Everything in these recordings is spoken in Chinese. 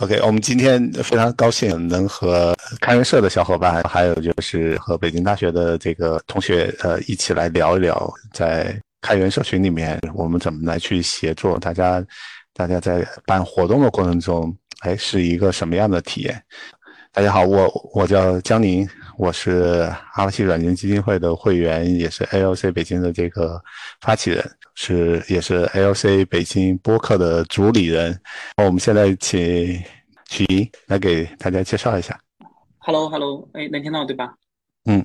OK，我们今天非常高兴能和开源社的小伙伴，还有就是和北京大学的这个同学，呃，一起来聊一聊，在开源社群里面，我们怎么来去协作，大家，大家在办活动的过程中，哎，是一个什么样的体验？大家好，我我叫江宁，我是阿巴奇软件基金会的会员，也是 ALC 北京的这个发起人，是也是 ALC 北京播客的主理人。我们现在请许莹来给大家介绍一下。Hello，Hello，哎，能听到对吧？嗯。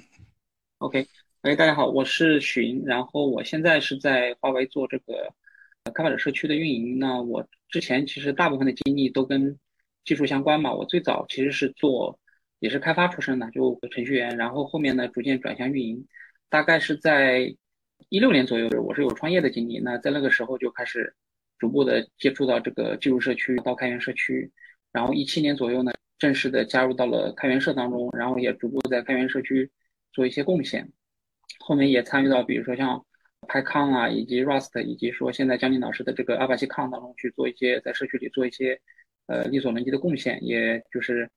OK，哎，大家好，我是许莹，然后我现在是在华为做这个开发者社区的运营。那我之前其实大部分的经历都跟技术相关嘛，我最早其实是做也是开发出身的，就程序员，然后后面呢逐渐转向运营，大概是在一六年左右，我是有创业的经历，那在那个时候就开始逐步的接触到这个技术社区到开源社区，然后一七年左右呢正式的加入到了开源社当中，然后也逐步在开源社区做一些贡献，后面也参与到比如说像 PyCon 啊，以及 Rust，以及说现在江宁老师的这个 Apache Con 当中去做一些在社区里做一些。呃，力所能及的贡献，也就是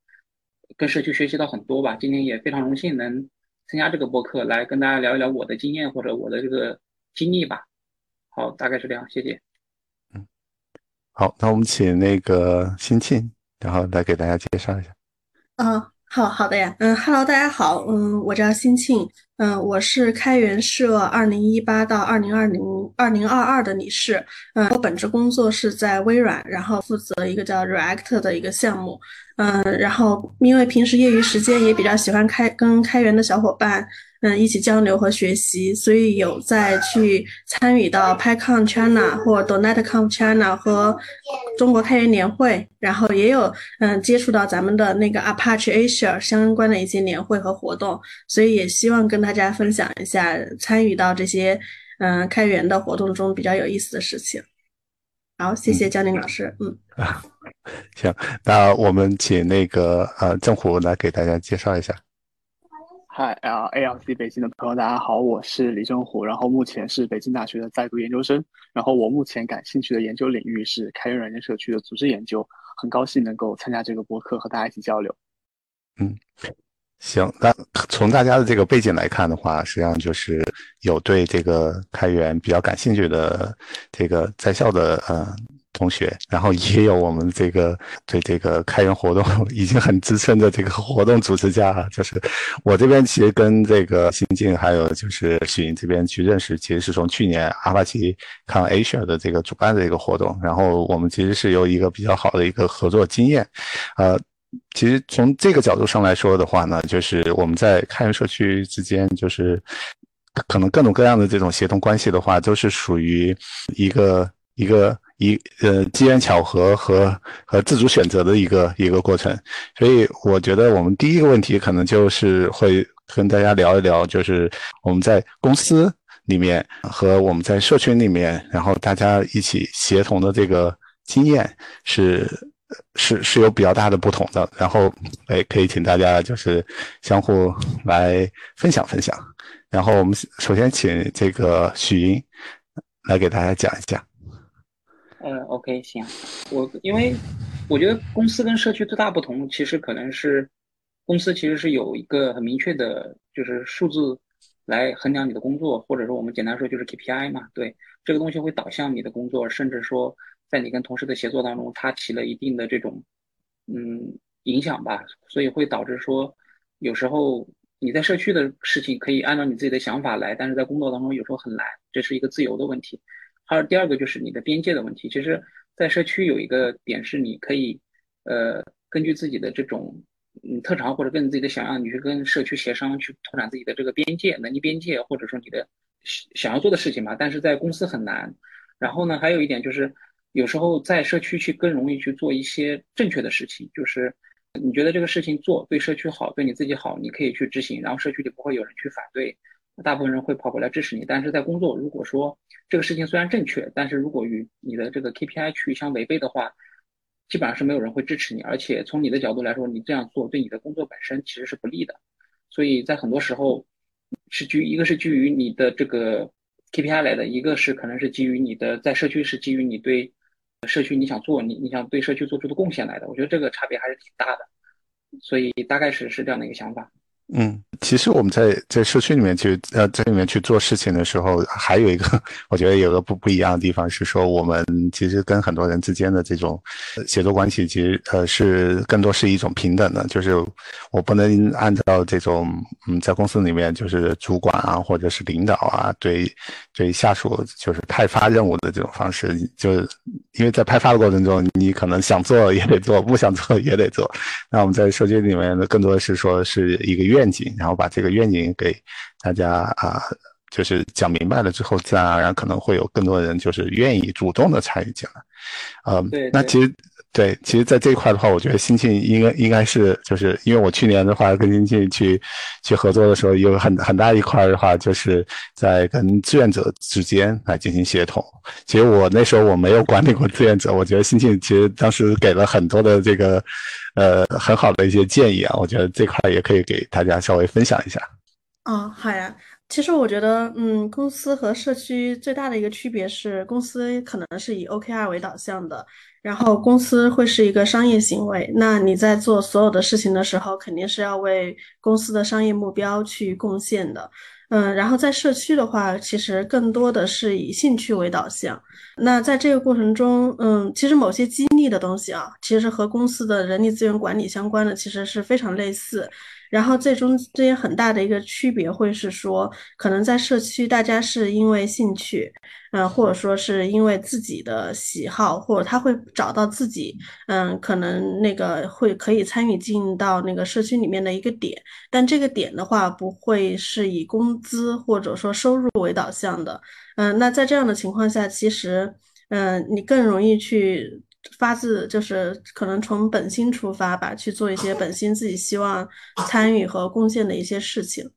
跟社区学习到很多吧。今天也非常荣幸能参加这个播客，来跟大家聊一聊我的经验或者我的这个经历吧。好，大概是这样，谢谢。嗯，好，那我们请那个新庆，然后来给大家介绍一下。啊。好好的呀，嗯哈喽大家好，嗯，我叫辛庆，嗯，我是开源社二零一八到二零二零二零二二的理事，嗯，我本职工作是在微软，然后负责一个叫 React 的一个项目，嗯，然后因为平时业余时间也比较喜欢开跟开源的小伙伴。嗯，一起交流和学习，所以有在去参与到 PyCon China 或 DonetConf China 和中国开源年会，然后也有嗯接触到咱们的那个 Apache Asia 相关的一些年会和活动，所以也希望跟大家分享一下参与到这些嗯开源的活动中比较有意思的事情。好，谢谢江宁老师。嗯，行，那我们请那个呃政虎来给大家介绍一下。嗨，L A L C 北京的朋友，大家好，我是李正虎，然后目前是北京大学的在读研究生，然后我目前感兴趣的研究领域是开源软件社区的组织研究，很高兴能够参加这个博客和大家一起交流。嗯，行，那从大家的这个背景来看的话，实际上就是有对这个开源比较感兴趣的这个在校的呃。同学，然后也有我们这个对这个开源活动 已经很资深的这个活动组织家，就是我这边其实跟这个新进还有就是许云这边去认识，其实是从去年阿帕奇康 Asia 的这个主办的一个活动，然后我们其实是有一个比较好的一个合作经验。呃，其实从这个角度上来说的话呢，就是我们在开源社区之间，就是可能各种各样的这种协同关系的话，都是属于一个一个。一呃机缘巧合和和自主选择的一个一个过程，所以我觉得我们第一个问题可能就是会跟大家聊一聊，就是我们在公司里面和我们在社群里面，然后大家一起协同的这个经验是是是有比较大的不同的，然后哎可以请大家就是相互来分享分享，然后我们首先请这个许莹来给大家讲一讲。呃，OK，行，我因为我觉得公司跟社区最大不同，其实可能是公司其实是有一个很明确的，就是数字来衡量你的工作，或者说我们简单说就是 KPI 嘛，对，这个东西会导向你的工作，甚至说在你跟同事的协作当中，它起了一定的这种嗯影响吧，所以会导致说有时候你在社区的事情可以按照你自己的想法来，但是在工作当中有时候很难，这是一个自由的问题。还有第二个就是你的边界的问题。其实，在社区有一个点是，你可以，呃，根据自己的这种嗯特长或者根据自己的想要，你去跟社区协商，去拓展自己的这个边界、能力边界，或者说你的想要做的事情嘛。但是在公司很难。然后呢，还有一点就是，有时候在社区去更容易去做一些正确的事情，就是你觉得这个事情做对社区好，对你自己好，你可以去执行，然后社区里不会有人去反对。大部分人会跑过来支持你，但是在工作，如果说这个事情虽然正确，但是如果与你的这个 KPI 去相违背的话，基本上是没有人会支持你。而且从你的角度来说，你这样做对你的工作本身其实是不利的。所以在很多时候是基于一个是基于你的这个 KPI 来的，一个是可能是基于你的在社区是基于你对社区你想做，你你想对社区做出的贡献来的。我觉得这个差别还是挺大的，所以大概是是这样的一个想法。嗯，其实我们在在社区里面去呃在里面去做事情的时候，还有一个 我觉得有个不不一样的地方是说，我们其实跟很多人之间的这种协作关系，其实呃是更多是一种平等的，就是我不能按照这种嗯在公司里面就是主管啊或者是领导啊对对下属就是派发任务的这种方式，就是因为在派发的过程中，你可能想做也得做，不想做也得做。那我们在社区里面呢，更多的是说是一个愿景，然后把这个愿景给大家啊，就是讲明白了之后，自然而然可能会有更多人就是愿意主动的参与进来。呃，那其实对，其实在这一块的话，我觉得新庆应该应该是就是因为我去年的话跟新庆去去合作的时候，有很很大一块的话，就是在跟志愿者之间来进行协同。其实我那时候我没有管理过志愿者，我觉得新庆其实当时给了很多的这个。呃，很好的一些建议啊，我觉得这块也可以给大家稍微分享一下。哦，好呀。其实我觉得，嗯，公司和社区最大的一个区别是，公司可能是以 OKR 为导向的，然后公司会是一个商业行为。那你在做所有的事情的时候，肯定是要为公司的商业目标去贡献的。嗯，然后在社区的话，其实更多的是以兴趣为导向。那在这个过程中，嗯，其实某些激励的东西啊，其实和公司的人力资源管理相关的，其实是非常类似。然后最终这些很大的一个区别会是说，可能在社区大家是因为兴趣，嗯，或者说是因为自己的喜好，或者他会找到自己，嗯，可能那个会可以参与进到那个社区里面的一个点，但这个点的话不会是以工资或者说收入为导向的，嗯，那在这样的情况下，其实，嗯，你更容易去。发自就是可能从本心出发吧，去做一些本心自己希望参与和贡献的一些事情。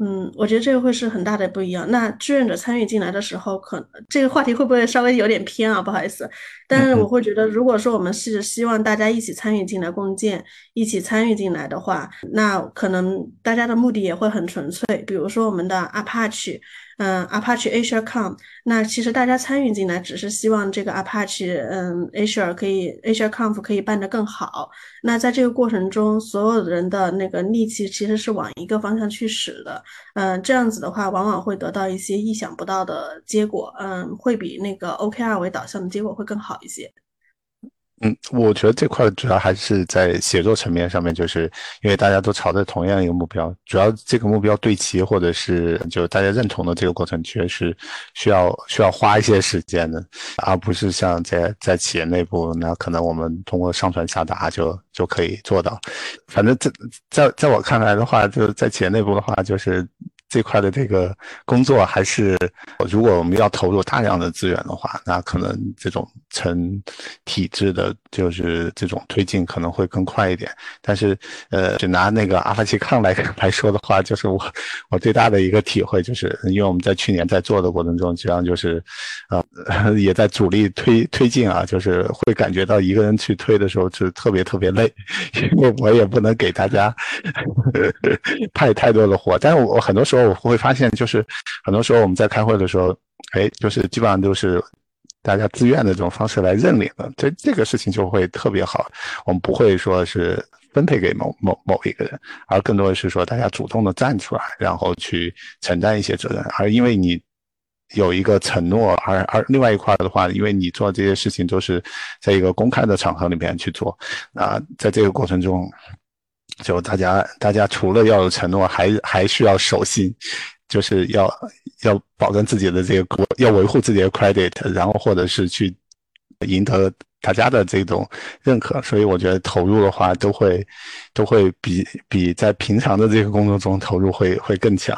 嗯，我觉得这个会是很大的不一样。那志愿者参与进来的时候，可能这个话题会不会稍微有点偏啊？不好意思，但是我会觉得，如果说我们是希望大家一起参与进来共建，一起参与进来的话，那可能大家的目的也会很纯粹。比如说我们的 Apache。嗯，Apache Asia Com，那其实大家参与进来，只是希望这个 Apache，嗯，Asia 可以 Asia Conf 可以办得更好。那在这个过程中，所有人的那个力气其实是往一个方向去使的。嗯，这样子的话，往往会得到一些意想不到的结果。嗯，会比那个 OKR 为导向的结果会更好一些。嗯，我觉得这块主要还是在写作层面上面，就是因为大家都朝着同样一个目标，主要这个目标对齐，或者是就大家认同的这个过程，确实需要需要花一些时间的，而不是像在在企业内部，那可能我们通过上传下达就就可以做到。反正在在在我看来的话，就是在企业内部的话，就是。这块的这个工作还是，如果我们要投入大量的资源的话，那可能这种成体制的，就是这种推进可能会更快一点。但是，呃，就拿那个阿帕奇康来 来说的话，就是我我最大的一个体会，就是因为我们在去年在做的过程中，实际上就是，呃，也在主力推推进啊，就是会感觉到一个人去推的时候是特别特别累，因为我也不能给大家 派太多的活，但是我很多时候。我会发现，就是很多时候我们在开会的时候，哎，就是基本上都是大家自愿的这种方式来认领的，这这个事情就会特别好。我们不会说是分配给某某某一个人，而更多的是说大家主动的站出来，然后去承担一些责任。而因为你有一个承诺，而而另外一块的话，因为你做这些事情都是在一个公开的场合里面去做，啊，在这个过程中。就大家，大家除了要有承诺，还还需要守信，就是要要保证自己的这个，要维护自己的 credit，然后或者是去赢得大家的这种认可。所以我觉得投入的话，都会都会比比在平常的这个工作中投入会会更强。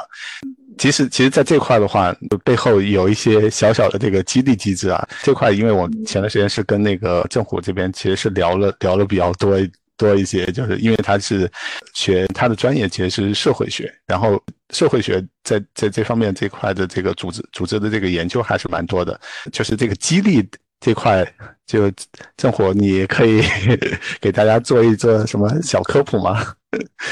其实，其实在这块的话，背后有一些小小的这个激励机制啊。这块，因为我前段时间是跟那个政府这边其实是聊了聊了比较多。多一些，就是因为他是学他的专业其实是社会学，然后社会学在在这方面这块的这个组织组织的这个研究还是蛮多的，就是这个激励这块，就正火你可以给大家做一做什么小科普吗？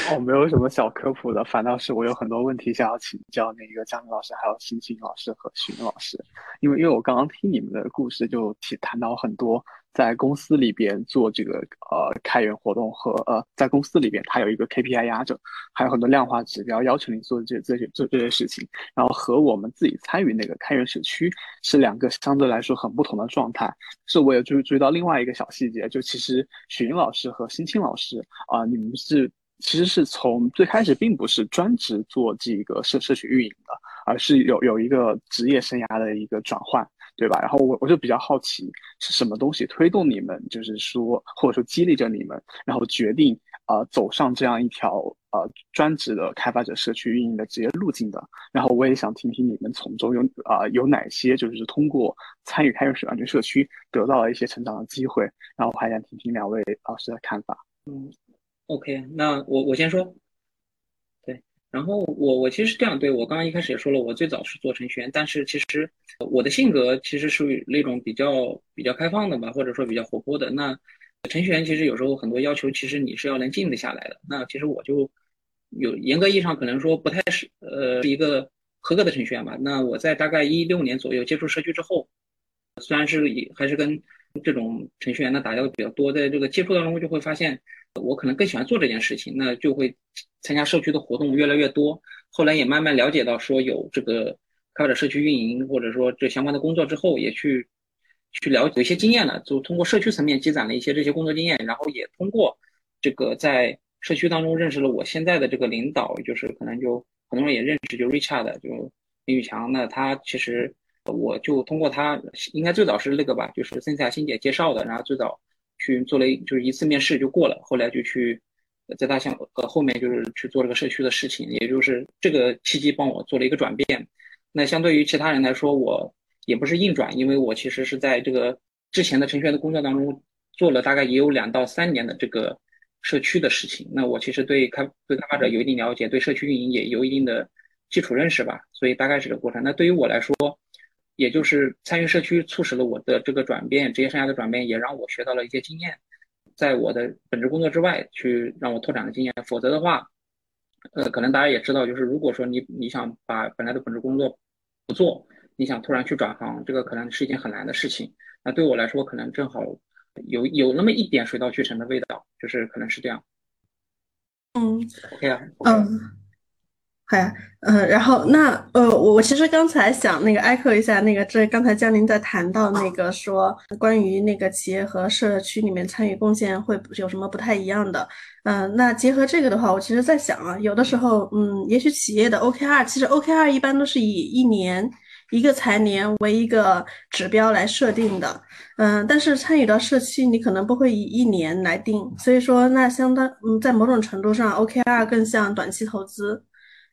哦，没有什么小科普的，反倒是我有很多问题想要请教那个江明老师，还有欣欣老师和徐老师，因为因为我刚刚听你们的故事就提谈到很多在公司里边做这个呃开源活动和呃在公司里边它有一个 KPI 压着，还有很多量化指标要求你做这这些做这些事情，然后和我们自己参与那个开源社区是两个相对来说很不同的状态。是我也注注意到另外一个小细节，就其实雪云老师和新青老师啊，你们是其实是从最开始并不是专职做这个社社区运营的，而是有有一个职业生涯的一个转换。对吧？然后我我就比较好奇，是什么东西推动你们，就是说或者说激励着你们，然后决定啊走上这样一条呃专职的开发者社区运营的职业路径的。然后我也想听听你们从中有啊有哪些就是通过参与开源社安全社区得到了一些成长的机会。然后我还想听听两位老师的看法。嗯，OK，那我我先说。然后我我其实是这样，对我刚刚一开始也说了，我最早是做程序员，但是其实我的性格其实属于那种比较比较开放的吧，或者说比较活泼的。那程序员其实有时候很多要求，其实你是要能静得下来的。那其实我就有严格意义上可能说不太是呃是一个合格的程序员吧。那我在大概一六年左右接触社区之后，虽然是以还是跟这种程序员呢打交道比较多，在这个接触当中就会发现。我可能更喜欢做这件事情，那就会参加社区的活动越来越多。后来也慢慢了解到，说有这个开发者社区运营，或者说这相关的工作之后，也去去了解一些经验了，就通过社区层面积攒了一些这些工作经验，然后也通过这个在社区当中认识了我现在的这个领导，就是可能就很多人也认识，就 Richard，就林宇强。那他其实我就通过他，应该最早是那个吧，就是森下欣姐介绍的，然后最早。去做了一就是一次面试就过了，后来就去在大象呃后面就是去做这个社区的事情，也就是这个契机帮我做了一个转变。那相对于其他人来说，我也不是硬转，因为我其实是在这个之前的程序员的工作当中做了大概也有两到三年的这个社区的事情。那我其实对开对开发者有一定了解，对社区运营也有一定的基础认识吧，所以大概是这个过程。那对于我来说。也就是参与社区促使了我的这个转变，职业生涯的转变，也让我学到了一些经验，在我的本职工作之外去让我拓展了经验。否则的话，呃，可能大家也知道，就是如果说你你想把本来的本职工作不做，你想突然去转行，这个可能是一件很难的事情。那对我来说，可能正好有有那么一点水到渠成的味道，就是可能是这样。嗯，OK 啊，嗯。好，嗯，然后那呃，我我其实刚才想那个挨克一下那个，这刚才江林在谈到那个说关于那个企业和社区里面参与贡献会有什么不太一样的，嗯，那结合这个的话，我其实在想啊，有的时候，嗯，也许企业的 OKR，其实 OKR 一般都是以一年一个财年为一个指标来设定的，嗯，但是参与到社区，你可能不会以一年来定，所以说那相当，嗯，在某种程度上，OKR 更像短期投资。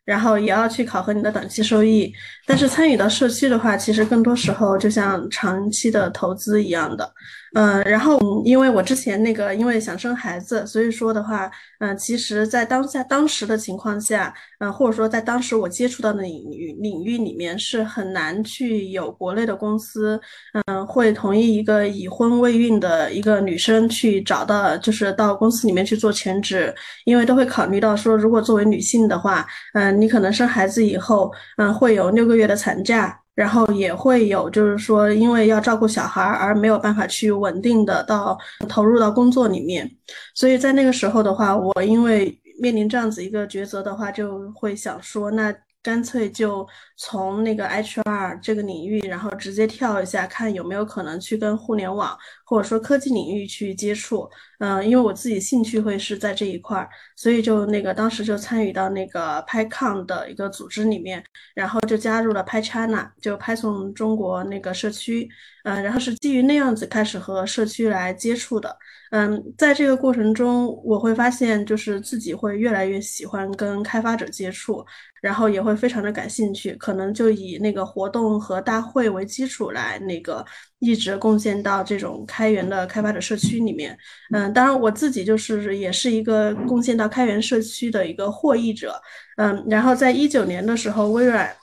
然后也要去考核你的短期收益，但是参与到社区的话，其实更多时候就像长期的投资一样的。嗯，然后因为我之前那个因为想生孩子，所以说的话，嗯，其实，在当下当时的情况下，嗯，或者说在当时我接触到的领域领域里面，是很难去有国内的公司，嗯，会同意一个已婚未孕的一个女生去找到，就是到公司里面去做全职，因为都会考虑到说，如果作为女性的话，嗯，你可能生孩子以后，嗯，会有六个月的产假。然后也会有，就是说，因为要照顾小孩而没有办法去稳定的到投入到工作里面，所以在那个时候的话，我因为面临这样子一个抉择的话，就会想说，那。干脆就从那个 HR 这个领域，然后直接跳一下，看有没有可能去跟互联网或者说科技领域去接触。嗯，因为我自己兴趣会是在这一块儿，所以就那个当时就参与到那个 PyCon 的一个组织里面，然后就加入了 PyChina，就 Python 中国那个社区。嗯，然后是基于那样子开始和社区来接触的。嗯，在这个过程中，我会发现就是自己会越来越喜欢跟开发者接触。然后也会非常的感兴趣，可能就以那个活动和大会为基础来那个一直贡献到这种开源的开发者社区里面。嗯，当然我自己就是也是一个贡献到开源社区的一个获益者。嗯，然后在一九年的时候，微软。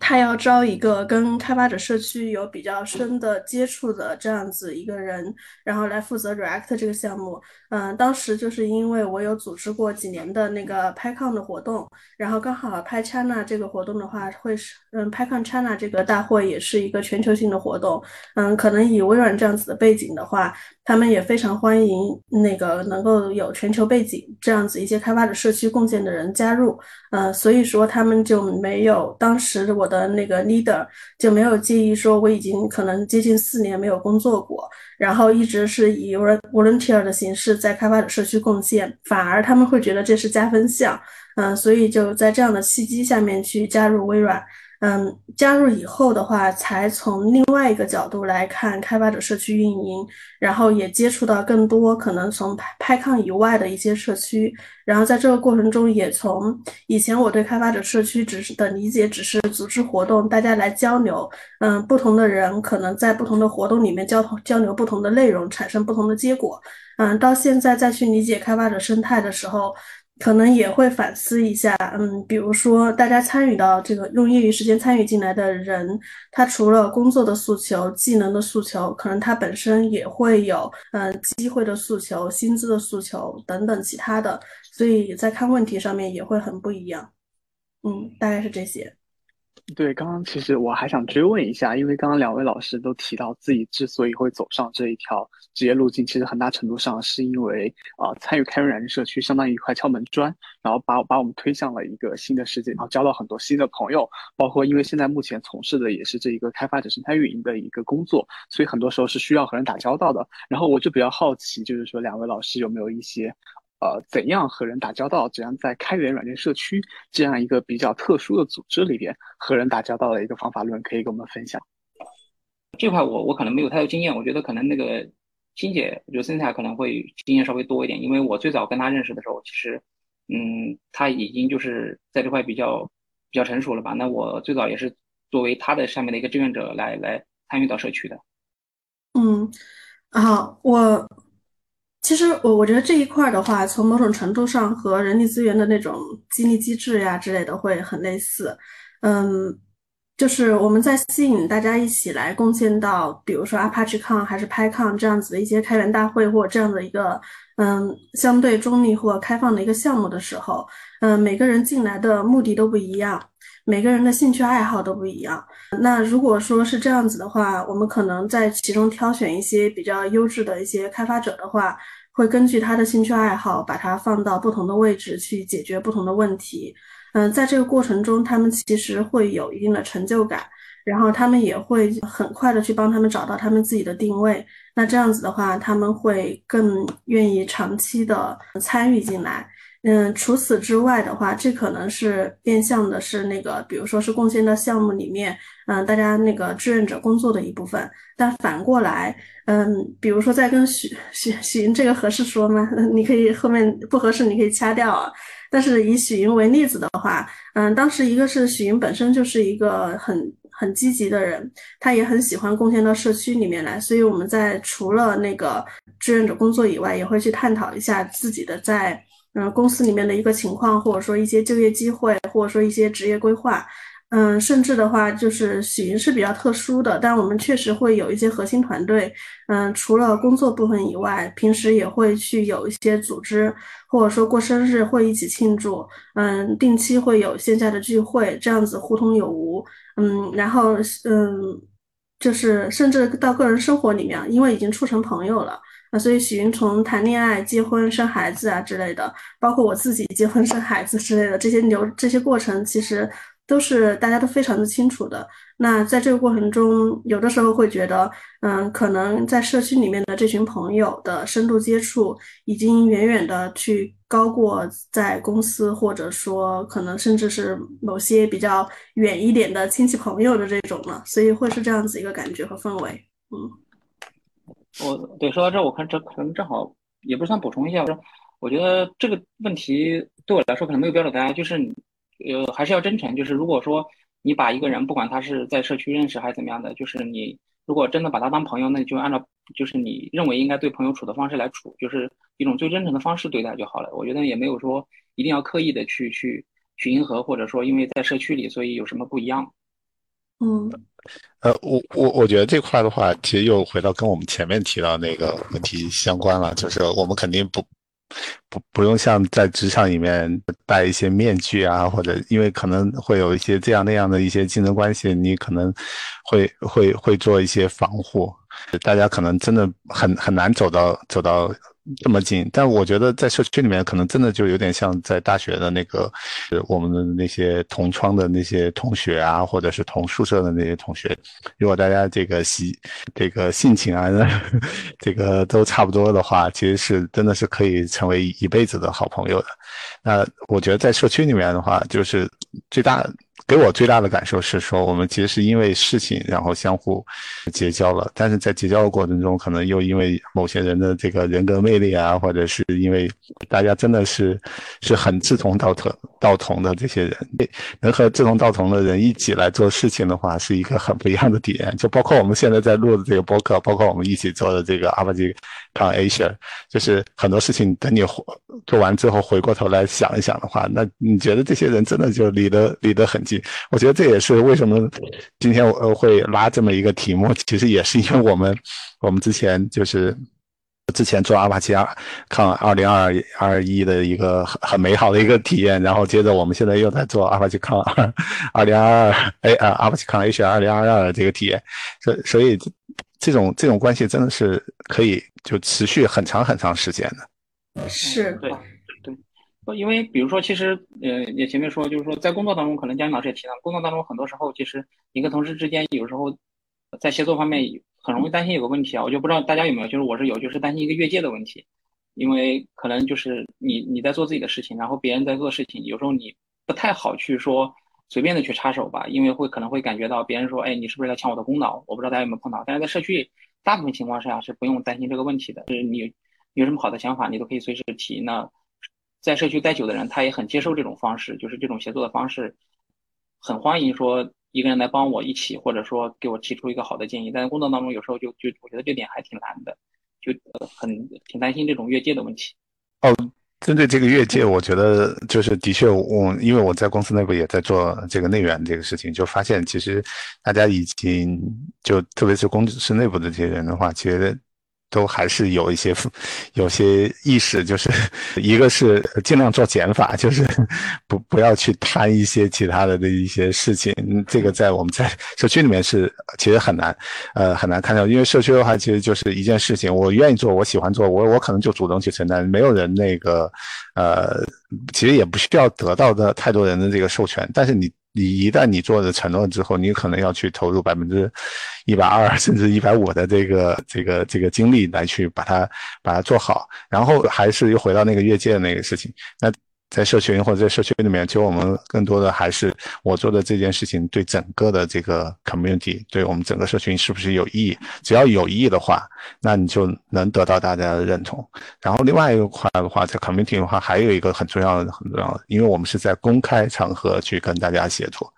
他要招一个跟开发者社区有比较深的接触的这样子一个人，然后来负责 React 这个项目。嗯，当时就是因为我有组织过几年的那个 PyCon 的活动，然后刚好 PyChina 这个活动的话会是，嗯，PyCon China 这个大会也是一个全球性的活动。嗯，可能以微软这样子的背景的话，他们也非常欢迎那个能够有全球背景这样子一些开发者社区贡献的人加入。嗯，所以说他们就没有当时我的那个 leader 就没有介意说我已经可能接近四年没有工作过，然后一直是以 volunteer 的形式在开发者社区贡献，反而他们会觉得这是加分项。嗯，所以就在这样的契机下面去加入微软。嗯，加入以后的话，才从另外一个角度来看开发者社区运营，然后也接触到更多可能从拍拍抗以外的一些社区，然后在这个过程中，也从以前我对开发者社区只是的理解只是组织活动，大家来交流，嗯，不同的人可能在不同的活动里面交交流不同的内容，产生不同的结果，嗯，到现在再去理解开发者生态的时候。可能也会反思一下，嗯，比如说大家参与到这个用业余时间参与进来的人，他除了工作的诉求、技能的诉求，可能他本身也会有，嗯，机会的诉求、薪资的诉求等等其他的，所以在看问题上面也会很不一样，嗯，大概是这些。对，刚刚其实我还想追问一下，因为刚刚两位老师都提到自己之所以会走上这一条职业路径，其实很大程度上是因为啊参与开源软件社区，相当于一块敲门砖，然后把把我们推向了一个新的世界，然后交到很多新的朋友，包括因为现在目前从事的也是这一个开发者生态运营的一个工作，所以很多时候是需要和人打交道的。然后我就比较好奇，就是说两位老师有没有一些。呃，怎样和人打交道？怎样在开源软件社区这样一个比较特殊的组织里边和人打交道的一个方法论，可以跟我们分享？这块我我可能没有太多经验，我觉得可能那个金姐，我觉得森泰可能会经验稍微多一点，因为我最早跟她认识的时候，其实，嗯，她已经就是在这块比较比较成熟了吧？那我最早也是作为他的下面的一个志愿者来来参与到社区的。嗯，好，我。其实我我觉得这一块的话，从某种程度上和人力资源的那种激励机制呀之类的会很类似。嗯，就是我们在吸引大家一起来贡献到，比如说 ApacheCon 还是 PyCon 这样子的一些开源大会或这样的一个嗯相对中立或开放的一个项目的时候，嗯，每个人进来的目的都不一样，每个人的兴趣爱好都不一样。那如果说是这样子的话，我们可能在其中挑选一些比较优质的一些开发者的话。会根据他的兴趣爱好，把它放到不同的位置去解决不同的问题。嗯，在这个过程中，他们其实会有一定的成就感，然后他们也会很快的去帮他们找到他们自己的定位。那这样子的话，他们会更愿意长期的参与进来。嗯，除此之外的话，这可能是变相的是那个，比如说是贡献到项目里面，嗯，大家那个志愿者工作的一部分。但反过来，嗯，比如说在跟许许许云这个合适说吗？你可以后面不合适你可以掐掉啊。但是以许云为例子的话，嗯，当时一个是许云本身就是一个很很积极的人，他也很喜欢贡献到社区里面来，所以我们在除了那个志愿者工作以外，也会去探讨一下自己的在。嗯，公司里面的一个情况，或者说一些就业机会，或者说一些职业规划，嗯，甚至的话就是许云是比较特殊的，但我们确实会有一些核心团队，嗯，除了工作部分以外，平时也会去有一些组织，或者说过生日会一起庆祝，嗯，定期会有线下的聚会，这样子互通有无，嗯，然后嗯，就是甚至到个人生活里面，因为已经处成朋友了。那所以许云从谈恋爱、结婚、生孩子啊之类的，包括我自己结婚、生孩子之类的这些流这些过程，其实都是大家都非常的清楚的。那在这个过程中，有的时候会觉得，嗯，可能在社区里面的这群朋友的深度接触，已经远远的去高过在公司，或者说可能甚至是某些比较远一点的亲戚朋友的这种了。所以会是这样子一个感觉和氛围，嗯。我对说到这，我看这可能正好也不算补充一下，我说我觉得这个问题对我来说可能没有标准答案，就是呃还是要真诚。就是如果说你把一个人不管他是在社区认识还是怎么样的，就是你如果真的把他当朋友，那就按照就是你认为应该对朋友处的方式来处，就是一种最真诚的方式对待就好了。我觉得也没有说一定要刻意的去去去迎合，或者说因为在社区里所以有什么不一样。嗯，呃，我我我觉得这块的话，其实又回到跟我们前面提到那个问题相关了，就是我们肯定不不不用像在职场里面戴一些面具啊，或者因为可能会有一些这样那样的一些竞争关系，你可能会会会做一些防护，大家可能真的很很难走到走到。这么近，但我觉得在社区里面，可能真的就有点像在大学的那个，我们的那些同窗的那些同学啊，或者是同宿舍的那些同学，如果大家这个习这个性情啊，这个都差不多的话，其实是真的是可以成为一辈子的好朋友的。那我觉得在社区里面的话，就是最大。给我最大的感受是说，我们其实是因为事情，然后相互结交了。但是在结交的过程中，可能又因为某些人的这个人格魅力啊，或者是因为大家真的是是很志同道合、道同的这些人，能和志同道同的人一起来做事情的话，是一个很不一样的体验。就包括我们现在在录的这个播客，包括我们一起做的这个阿巴吉抗 Asia，就是很多事情等你做完之后回过头来想一想的话，那你觉得这些人真的就离得离得很近。我觉得这也是为什么今天我会拉这么一个题目，其实也是因为我们我们之前就是之前做阿帕奇二抗二零二二一的一个很很美好的一个体验，然后接着我们现在又在做阿帕奇抗二二零二二哎啊阿帕奇抗 H 二零二二的这个体验，所所以这种这种关系真的是可以就持续很长很长时间的，是。对对。因为比如说，其实，呃，也前面说，就是说，在工作当中，可能江老师也提到，工作当中很多时候，其实一个同事之间，有时候在协作方面很容易担心有个问题啊，我就不知道大家有没有，就是我是有，就是担心一个越界的问题，因为可能就是你你在做自己的事情，然后别人在做事情，有时候你不太好去说随便的去插手吧，因为会可能会感觉到别人说，哎，你是不是在抢我的功劳？我不知道大家有没有碰到，但是在社区大部分情况下是不用担心这个问题的，就是你有什么好的想法，你都可以随时提。那在社区待久的人，他也很接受这种方式，就是这种协作的方式，很欢迎说一个人来帮我一起，或者说给我提出一个好的建议。但是工作当中有时候就就我觉得这点还挺难的，就很挺担心这种越界的问题。哦，针对这个越界，我觉得就是的确，我因为我在公司内部也在做这个内源这个事情，就发现其实大家已经就特别是公司内部的这些人的话，其实。都还是有一些有些意识，就是 一个是尽量做减法，就是 不不要去贪一些其他的的一些事情。这个在我们在社区里面是其实很难，呃很难看到，因为社区的话其实就是一件事情，我愿意做，我喜欢做，我我可能就主动去承担，没有人那个呃，其实也不需要得到的太多人的这个授权，但是你。你一旦你做了承诺之后，你可能要去投入百分之一百二甚至一百五的这个这个这个精力来去把它把它做好，然后还是又回到那个越界的那个事情，那。在社群或者在社区里面，其实我们更多的还是我做的这件事情对整个的这个 community，对我们整个社群是不是有意义？只要有意义的话，那你就能得到大家的认同。然后另外一个块的话，在 community 的话，还有一个很重要的、很重要的，因为我们是在公开场合去跟大家协作，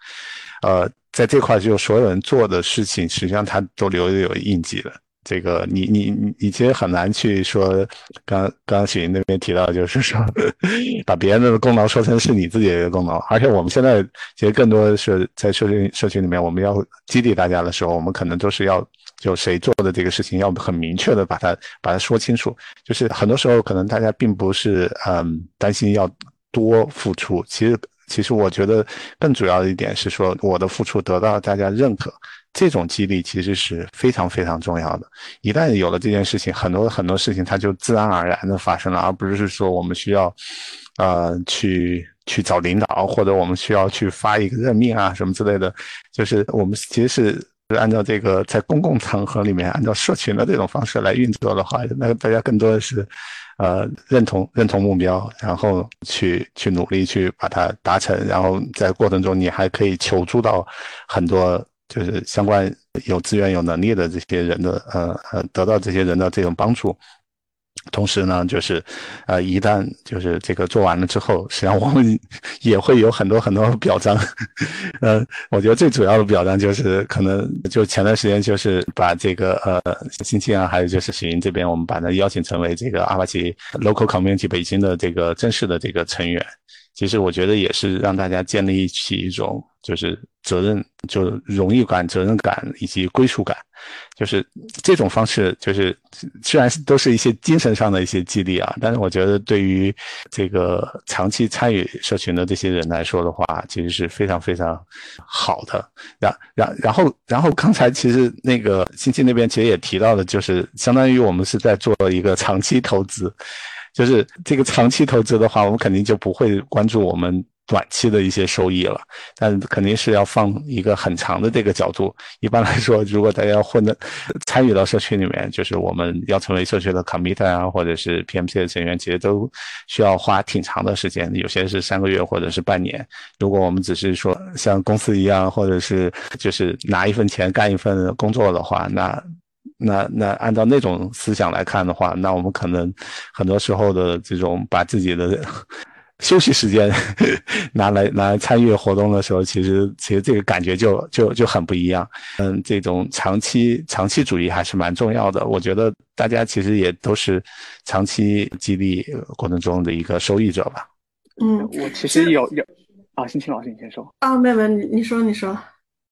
呃，在这块就所有人做的事情，实际上他都留有印记的。这个你你你你其实很难去说，刚刚许云那边提到，就是说 把别人的功劳说成是你自己的功劳。而且我们现在其实更多的是在社群社群里面，我们要激励大家的时候，我们可能都是要就谁做的这个事情，要很明确的把它把它说清楚。就是很多时候可能大家并不是嗯担心要多付出，其实其实我觉得更主要的一点是说我的付出得到大家认可。这种激励其实是非常非常重要的。一旦有了这件事情，很多很多事情它就自然而然的发生了，而不是说我们需要，呃，去去找领导，或者我们需要去发一个任命啊什么之类的。就是我们其实是按照这个在公共场合里面，按照社群的这种方式来运作的话，那大家更多的是，呃，认同认同目标，然后去去努力去把它达成，然后在过程中你还可以求助到很多。就是相关有资源、有能力的这些人的，呃呃，得到这些人的这种帮助。同时呢，就是，呃，一旦就是这个做完了之后，实际上我们也会有很多很多表彰。呃，我觉得最主要的表彰就是可能就前段时间就是把这个呃，星星啊，还有就是许云这边，我们把他邀请成为这个阿帕奇 Local Community 北京的这个正式的这个成员。其实我觉得也是让大家建立起一种就是责任，就荣誉感、责任感以及归属感，就是这种方式，就是虽然都是一些精神上的一些激励啊，但是我觉得对于这个长期参与社群的这些人来说的话，其实是非常非常好的。然然然后然后刚才其实那个星期那边其实也提到了，就是相当于我们是在做一个长期投资。就是这个长期投资的话，我们肯定就不会关注我们短期的一些收益了，但肯定是要放一个很长的这个角度。一般来说，如果大家要混的参与到社区里面，就是我们要成为社区的 committee 啊，或者是 PMC 的成员，其实都需要花挺长的时间，有些是三个月或者是半年。如果我们只是说像公司一样，或者是就是拿一份钱干一份工作的话，那。那那按照那种思想来看的话，那我们可能很多时候的这种把自己的休息时间 拿来拿来参与活动的时候，其实其实这个感觉就就就很不一样。嗯，这种长期长期主义还是蛮重要的。我觉得大家其实也都是长期激励过程中的一个受益者吧。嗯，我其实有有啊，辛青老师你先说啊，没有没有，你你说你说。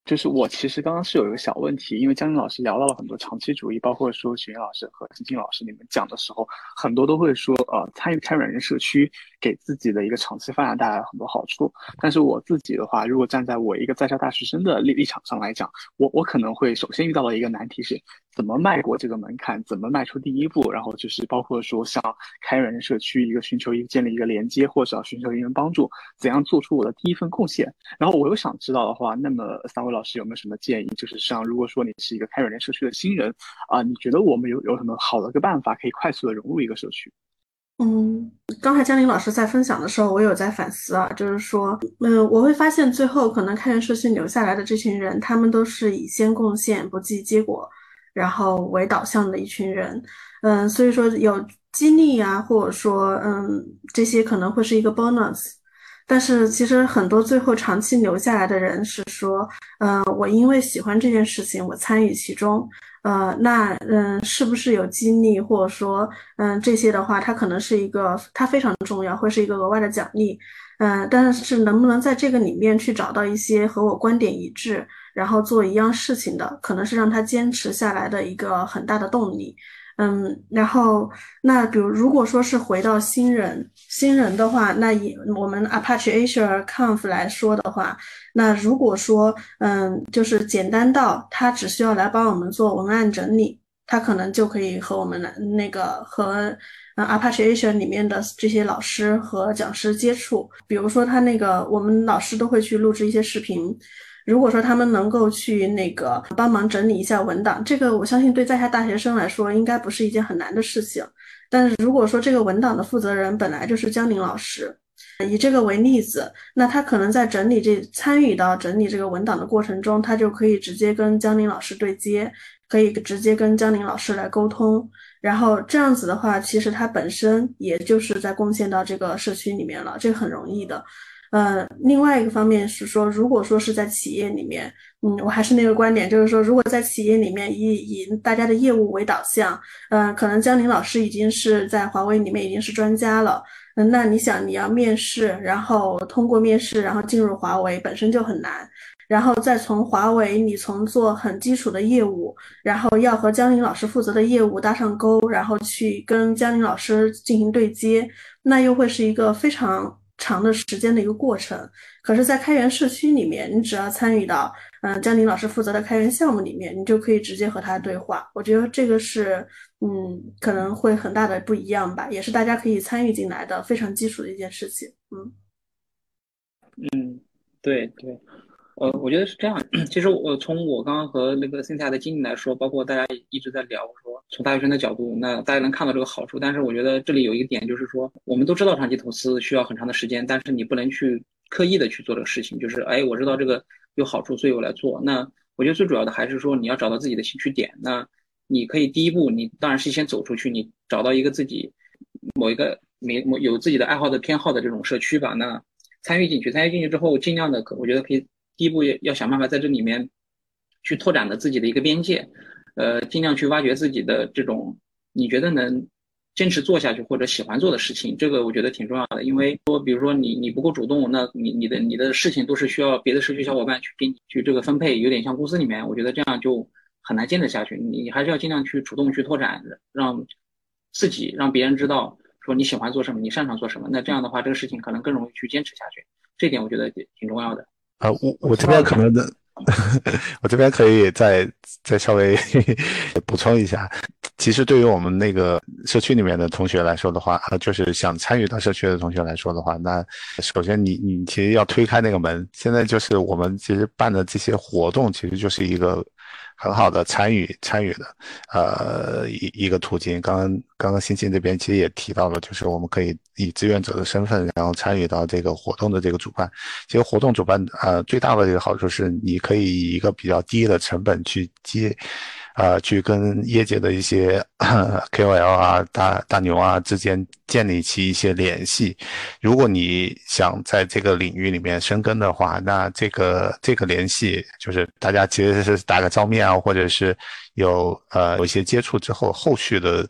就是我其实刚刚是有一个小问题，因为江宁老师聊到了很多长期主义，包括说许云老师和金金老师你们讲的时候，很多都会说，呃，参与开源人社区给自己的一个长期发展带来很多好处。但是我自己的话，如果站在我一个在校大学生的立立场上来讲，我我可能会首先遇到的一个难题是，怎么迈过这个门槛，怎么迈出第一步，然后就是包括说像开源人社区一个寻求一个建立一个连接，或者要寻求一人帮助，怎样做出我的第一份贡献。然后我又想知道的话，那么三位。老师有没有什么建议？就是像如果说你是一个开源社区的新人啊，你觉得我们有有什么好的一个办法可以快速的融入一个社区？嗯，刚才江林老师在分享的时候，我有在反思啊，就是说，嗯，我会发现最后可能开源社区留下来的这群人，他们都是以先贡献不计结果，然后为导向的一群人。嗯，所以说有激励啊，或者说嗯，这些可能会是一个 bonus。但是其实很多最后长期留下来的人是说，嗯，我因为喜欢这件事情，我参与其中，呃，那嗯，是不是有激励，或者说，嗯，这些的话，它可能是一个，它非常重要，会是一个额外的奖励，嗯，但是能不能在这个里面去找到一些和我观点一致，然后做一样事情的，可能是让他坚持下来的一个很大的动力。嗯，然后那比如如果说是回到新人新人的话，那以我们 Apache Asia Conf 来说的话，那如果说嗯，就是简单到他只需要来帮我们做文案整理，他可能就可以和我们来那个和嗯 Apache Asia 里面的这些老师和讲师接触，比如说他那个我们老师都会去录制一些视频。如果说他们能够去那个帮忙整理一下文档，这个我相信对在下大学生来说应该不是一件很难的事情。但是如果说这个文档的负责人本来就是江宁老师，以这个为例子，那他可能在整理这参与到整理这个文档的过程中，他就可以直接跟江宁老师对接，可以直接跟江宁老师来沟通。然后这样子的话，其实他本身也就是在贡献到这个社区里面了，这个很容易的。呃，另外一个方面是说，如果说是在企业里面，嗯，我还是那个观点，就是说，如果在企业里面以以大家的业务为导向，嗯，可能江林老师已经是在华为里面已经是专家了，那你想你要面试，然后通过面试，然后进入华为本身就很难，然后再从华为你从做很基础的业务，然后要和江林老师负责的业务搭上钩，然后去跟江林老师进行对接，那又会是一个非常。长的时间的一个过程，可是，在开源社区里面，你只要参与到，嗯，江宁老师负责的开源项目里面，你就可以直接和他对话。我觉得这个是，嗯，可能会很大的不一样吧，也是大家可以参与进来的非常基础的一件事情。嗯，嗯，对对。呃，我觉得是这样。其实我从我刚刚和那个 Cynthia 的经历来说，包括大家一直在聊我说，从大学生的角度，那大家能看到这个好处。但是我觉得这里有一个点，就是说，我们都知道长期投资需要很长的时间，但是你不能去刻意的去做这个事情。就是，哎，我知道这个有好处，所以我来做。那我觉得最主要的还是说，你要找到自己的兴趣点。那你可以第一步，你当然是先走出去，你找到一个自己某一个没有自己的爱好的偏好的这种社区吧。那参与进去，参与进去之后，尽量的可，我觉得可以。第一步要想办法在这里面去拓展的自己的一个边界，呃，尽量去挖掘自己的这种你觉得能坚持做下去或者喜欢做的事情，这个我觉得挺重要的。因为说，比如说你你不够主动，那你你的你的事情都是需要别的社区小伙伴去给你去这个分配，有点像公司里面，我觉得这样就很难坚持下去。你还是要尽量去主动去拓展，让自己让别人知道说你喜欢做什么，你擅长做什么。那这样的话，这个事情可能更容易去坚持下去。这点我觉得挺重要的。啊，我我这边可能的。我这边可以再再稍微 补充一下，其实对于我们那个社区里面的同学来说的话，啊就是想参与到社区的同学来说的话，那首先你你其实要推开那个门。现在就是我们其实办的这些活动，其实就是一个。很好的参与参与的，呃一一个途径。刚刚刚刚新进这边其实也提到了，就是我们可以以志愿者的身份，然后参与到这个活动的这个主办。其实活动主办呃最大的一个好处是，你可以以一个比较低的成本去接。呃，去跟业界的一些 KOL 啊、大大牛啊之间建立起一些联系。如果你想在这个领域里面深耕的话，那这个这个联系就是大家其实是打个照面啊，或者是。有呃有一些接触之后，后续的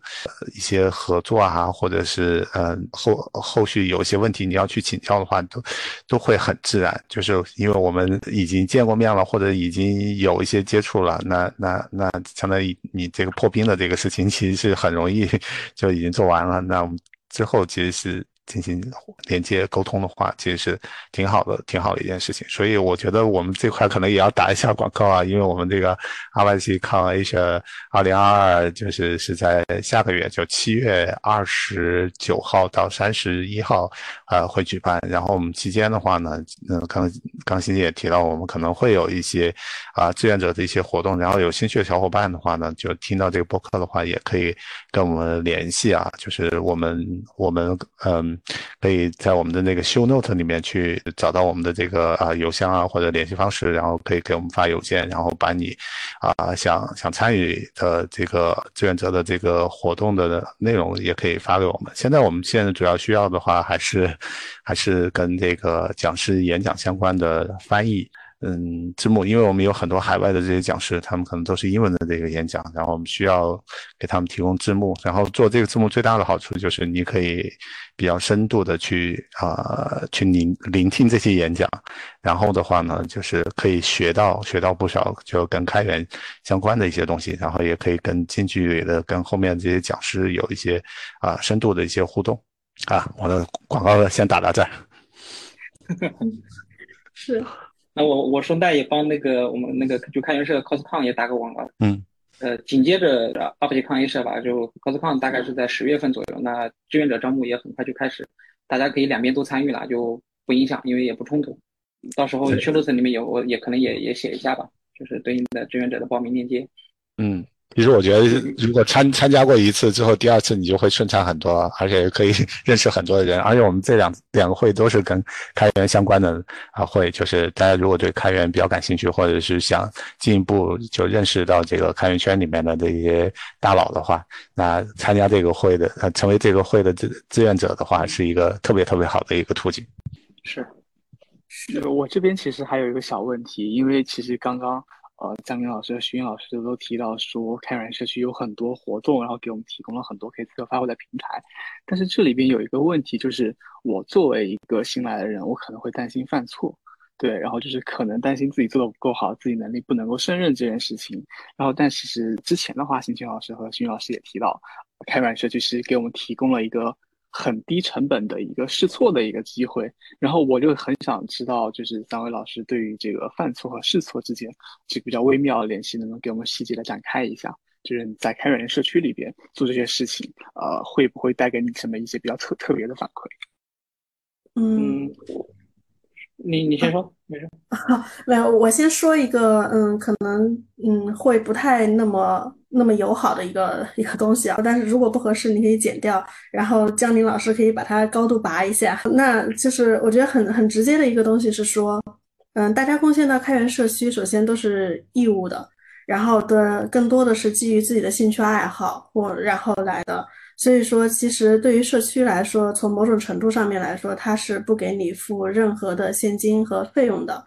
一些合作啊，或者是嗯后后续有一些问题你要去请教的话，都都会很自然，就是因为我们已经见过面了，或者已经有一些接触了，那那那相当于你这个破冰的这个事情，其实是很容易 就已经做完了。那我们之后其实是。进行连接沟通的话，其实是挺好的，挺好的一件事情。所以我觉得我们这块可能也要打一下广告啊，因为我们这个 RYC Con Asia 二零二二就是是在下个月，就七月二十九号到三十一号，呃，会举办。然后我们期间的话呢，嗯，刚刚欣姐也提到，我们可能会有一些啊志愿者的一些活动。然后有兴趣的小伙伴的话呢，就听到这个播客的话，也可以跟我们联系啊，就是我们我们嗯。可以在我们的那个 show note 里面去找到我们的这个啊邮箱啊或者联系方式，然后可以给我们发邮件，然后把你啊想想参与的这个志愿者的这个活动的内容也可以发给我们。现在我们现在主要需要的话还是还是跟这个讲师演讲相关的翻译。嗯，字幕，因为我们有很多海外的这些讲师，他们可能都是英文的这个演讲，然后我们需要给他们提供字幕。然后做这个字幕最大的好处就是你可以比较深度的去啊去聆聆听这些演讲，然后的话呢，就是可以学到学到不少就跟开源相关的一些东西，然后也可以跟近距离的跟后面这些讲师有一些啊深度的一些互动。啊，我的广告先打到这儿。是。那我我顺带也帮那个我们那个就开源社 coscon 也打个广告，嗯，呃，紧接着 UpCon 一社吧，就 coscon 大概是在十月份左右，那志愿者招募也很快就开始，大家可以两边都参与了，就不影响，因为也不冲突。到时候 show notes 里面有，我也可能也也写一下吧，就是对应的志愿者的报名链接。嗯。其实我觉得，如果参参加过一次之后，第二次你就会顺畅很多，而且可以 认识很多的人。而且我们这两两个会都是跟开源相关的啊会，就是大家如果对开源比较感兴趣，或者是想进一步就认识到这个开源圈里面的这些大佬的话，那参加这个会的，呃，成为这个会的志志愿者的话，是一个特别特别好的一个途径。是，是我这边其实还有一个小问题，因为其实刚刚。呃，江明老师和徐云老师都提到说，开源社区有很多活动，然后给我们提供了很多可以自由发挥的平台。但是这里边有一个问题，就是我作为一个新来的人，我可能会担心犯错，对，然后就是可能担心自己做的不够好，自己能力不能够胜任这件事情。然后，但其实之前的话，新群老师和徐云老师也提到，开源社区是给我们提供了一个。很低成本的一个试错的一个机会，然后我就很想知道，就是三位老师对于这个犯错和试错之间这个比较微妙的联系，能不能给我们细节的展开一下？就是你在开源社区里边做这些事情，呃，会不会带给你什么一些比较特特别的反馈？嗯，你你先说，没事。没有，我先说一个，嗯，可能嗯会不太那么。那么友好的一个一个东西啊，但是如果不合适，你可以剪掉，然后江宁老师可以把它高度拔一下。那就是我觉得很很直接的一个东西是说，嗯，大家贡献到开源社区，首先都是义务的，然后的更多的是基于自己的兴趣爱好或然后来的。所以说，其实对于社区来说，从某种程度上面来说，它是不给你付任何的现金和费用的，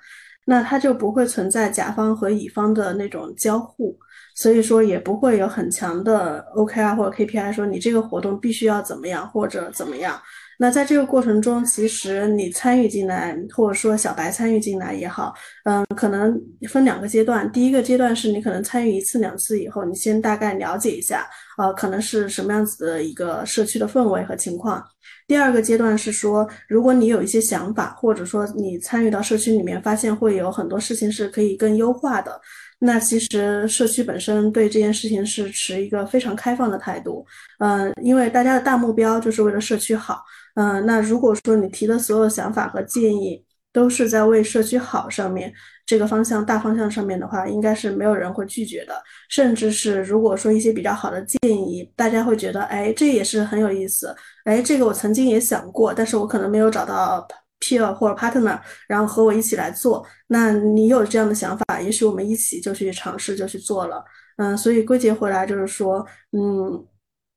那它就不会存在甲方和乙方的那种交互。所以说也不会有很强的 OKR 或者 KPI 说你这个活动必须要怎么样或者怎么样。那在这个过程中，其实你参与进来，或者说小白参与进来也好，嗯，可能分两个阶段。第一个阶段是你可能参与一次两次以后，你先大概了解一下，呃，可能是什么样子的一个社区的氛围和情况。第二个阶段是说，如果你有一些想法，或者说你参与到社区里面，发现会有很多事情是可以更优化的。那其实社区本身对这件事情是持一个非常开放的态度，嗯，因为大家的大目标就是为了社区好，嗯，那如果说你提的所有想法和建议都是在为社区好上面这个方向大方向上面的话，应该是没有人会拒绝的，甚至是如果说一些比较好的建议，大家会觉得，哎，这也是很有意思，哎，这个我曾经也想过，但是我可能没有找到。Peer 或者 partner，然后和我一起来做。那你有这样的想法，也许我们一起就去尝试，就去做了。嗯，所以归结回来就是说，嗯。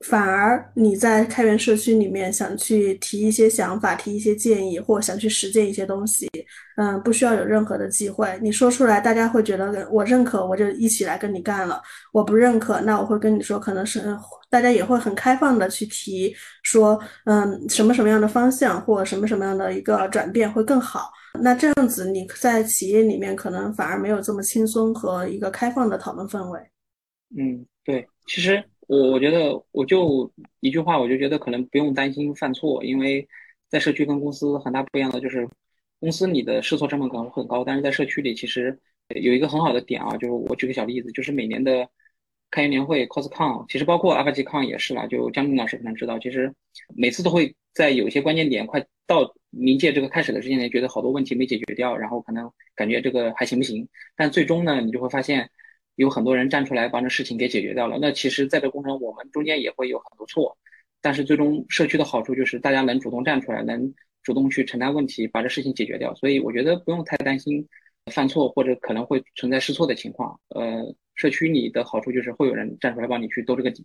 反而你在开源社区里面想去提一些想法、提一些建议，或想去实践一些东西，嗯，不需要有任何的忌讳。你说出来，大家会觉得我认可，我就一起来跟你干了；我不认可，那我会跟你说，可能是大家也会很开放的去提，说嗯，什么什么样的方向或什么什么样的一个转变会更好。那这样子你在企业里面可能反而没有这么轻松和一个开放的讨论氛围。嗯，对，其实。我我觉得我就一句话，我就觉得可能不用担心犯错，因为在社区跟公司很大不一样的就是，公司你的试错成本可能很高，但是在社区里其实有一个很好的点啊，就是我举个小例子，就是每年的开源年会 CosCon，其实包括 AlphaCon 也是啦，就江军老师可能知道，其实每次都会在有些关键点快到临界这个开始的时间点，觉得好多问题没解决掉，然后可能感觉这个还行不行，但最终呢，你就会发现。有很多人站出来把这事情给解决掉了。那其实，在这过程我们中间也会有很多错，但是最终社区的好处就是大家能主动站出来，能主动去承担问题，把这事情解决掉。所以我觉得不用太担心犯错或者可能会存在试错的情况。呃，社区里的好处就是会有人站出来帮你去兜这个底。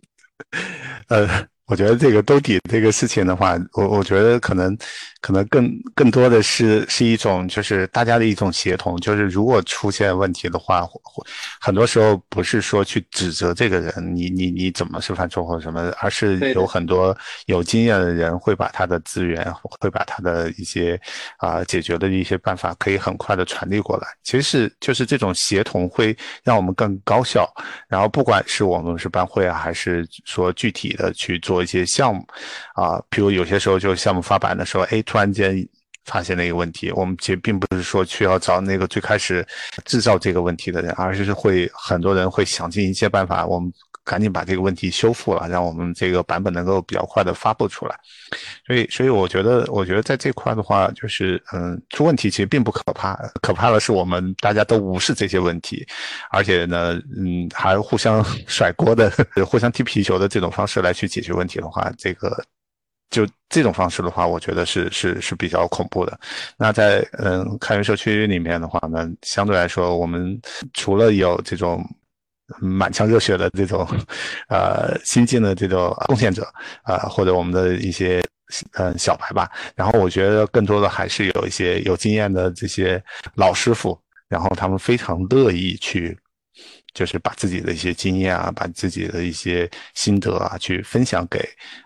呃。我觉得这个兜底这个事情的话，我我觉得可能，可能更更多的是是一种就是大家的一种协同。就是如果出现问题的话，很多时候不是说去指责这个人，你你你怎么是犯错或者什么，而是有很多有经验的人会把他的资源，会把他的一些啊解决的一些办法，可以很快的传递过来。其实是就是这种协同会让我们更高高效。然后不管是我们是班会啊，还是说具体的去做。一些项目，啊，比如有些时候就项目发版的时候，哎，突然间发现了一个问题，我们其实并不是说去要找那个最开始制造这个问题的人，而是会很多人会想尽一切办法，我们。赶紧把这个问题修复了，让我们这个版本能够比较快的发布出来。所以，所以我觉得，我觉得在这块的话，就是嗯，出问题其实并不可怕，可怕的是我们大家都无视这些问题，而且呢，嗯，还互相 甩锅的、互相踢皮球的这种方式来去解决问题的话，这个就这种方式的话，我觉得是是是比较恐怖的。那在嗯开源社区里面的话呢，相对来说，我们除了有这种。满腔热血的这种，呃，新进的这种贡献者，啊，或者我们的一些嗯小白吧。然后我觉得更多的还是有一些有经验的这些老师傅，然后他们非常乐意去，就是把自己的一些经验啊，把自己的一些心得啊，去分享给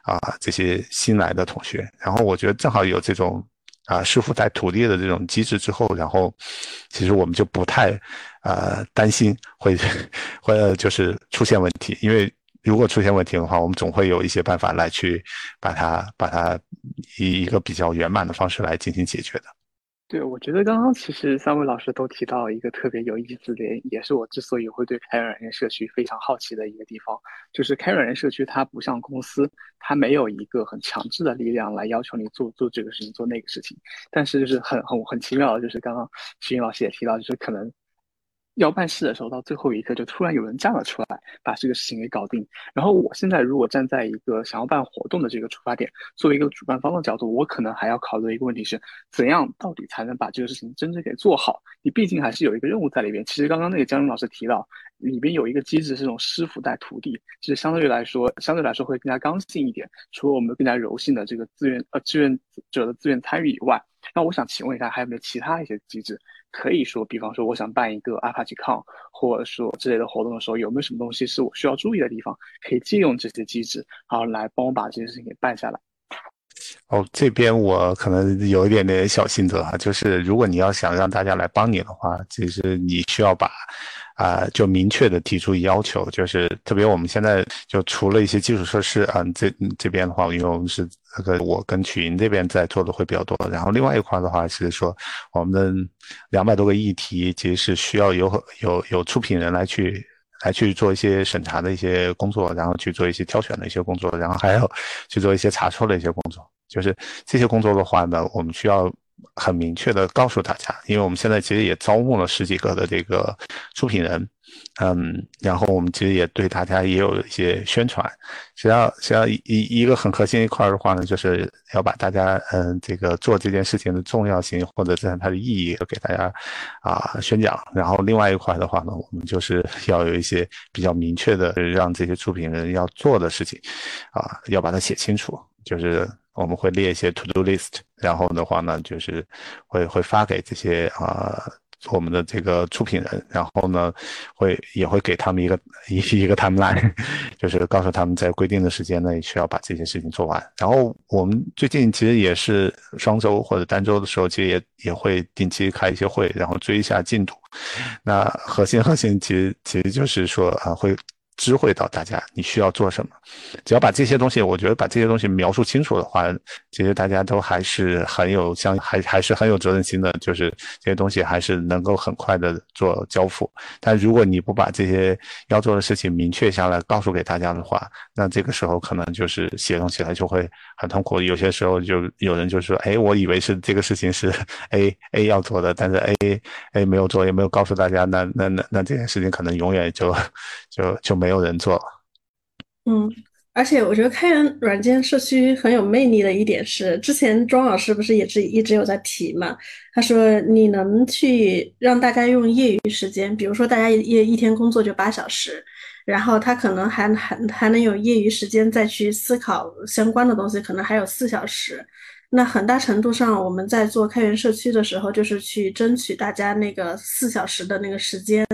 啊这些新来的同学。然后我觉得正好有这种。啊，师傅在土地的这种机制之后，然后其实我们就不太呃担心会会就是出现问题，因为如果出现问题的话，我们总会有一些办法来去把它把它以一个比较圆满的方式来进行解决的。对，我觉得刚刚其实三位老师都提到一个特别有意思的，也是我之所以会对开源软件社区非常好奇的一个地方，就是开源软件社区它不像公司，它没有一个很强制的力量来要求你做做这个事情做那个事情，但是就是很很很奇妙的，就是刚刚徐云老师也提到，就是可能。要办事的时候，到最后一刻就突然有人站了出来，把这个事情给搞定。然后我现在如果站在一个想要办活动的这个出发点，作为一个主办方的角度，我可能还要考虑一个问题是，怎样到底才能把这个事情真正给做好？你毕竟还是有一个任务在里边。其实刚刚那个江云老师提到，里边有一个机制是这种师傅带徒弟，其实相对于来说，相对来说会更加刚性一点。除了我们更加柔性的这个自愿呃志愿者的自愿参与以外。那我想请问一下，还有没有其他一些机制可以说，比方说我想办一个 ApacheCon 或者说之类的活动的时候，有没有什么东西是我需要注意的地方，可以借用这些机制，然后来帮我把这件事情给办下来？哦，这边我可能有一点点小心得哈，就是如果你要想让大家来帮你的话，其实你需要把。啊，就明确的提出要求，就是特别我们现在就除了一些基础设施啊，这这边的话，因为我们是这个我跟曲云这边在做的会比较多，然后另外一块的话是说，我们的两百多个议题其实是需要有有有出品人来去来去做一些审查的一些工作，然后去做一些挑选的一些工作，然后还要去做一些查错的一些工作，就是这些工作的话呢，我们需要。很明确的告诉大家，因为我们现在其实也招募了十几个的这个出品人，嗯，然后我们其实也对大家也有一些宣传。实际上，实际上一一个很核心一块的话呢，就是要把大家嗯这个做这件事情的重要性或者是它的意义给大家啊宣讲。然后另外一块的话呢，我们就是要有一些比较明确的让这些出品人要做的事情，啊，要把它写清楚，就是。我们会列一些 to do list，然后的话呢，就是会会发给这些啊我们的这个出品人，然后呢会也会给他们一个一一个 timeline，就是告诉他们在规定的时间内需要把这些事情做完。然后我们最近其实也是双周或者单周的时候，其实也也会定期开一些会，然后追一下进度。那核心核心其实其实就是说啊会。知会到大家你需要做什么，只要把这些东西，我觉得把这些东西描述清楚的话，其实大家都还是很有相，还还是很有责任心的，就是这些东西还是能够很快的做交付。但如果你不把这些要做的事情明确下来，告诉给大家的话，那这个时候可能就是协同起来就会很痛苦。有些时候就有人就说，哎，我以为是这个事情是 A A 要做的，但是 A A 没有做，也没有告诉大家，那那那那这件事情可能永远就就就没。有人做，嗯，而且我觉得开源软件社区很有魅力的一点是，之前庄老师不是也是一直有在提嘛？他说你能去让大家用业余时间，比如说大家一一天工作就八小时，然后他可能还还还能有业余时间再去思考相关的东西，可能还有四小时。那很大程度上，我们在做开源社区的时候，就是去争取大家那个四小时的那个时间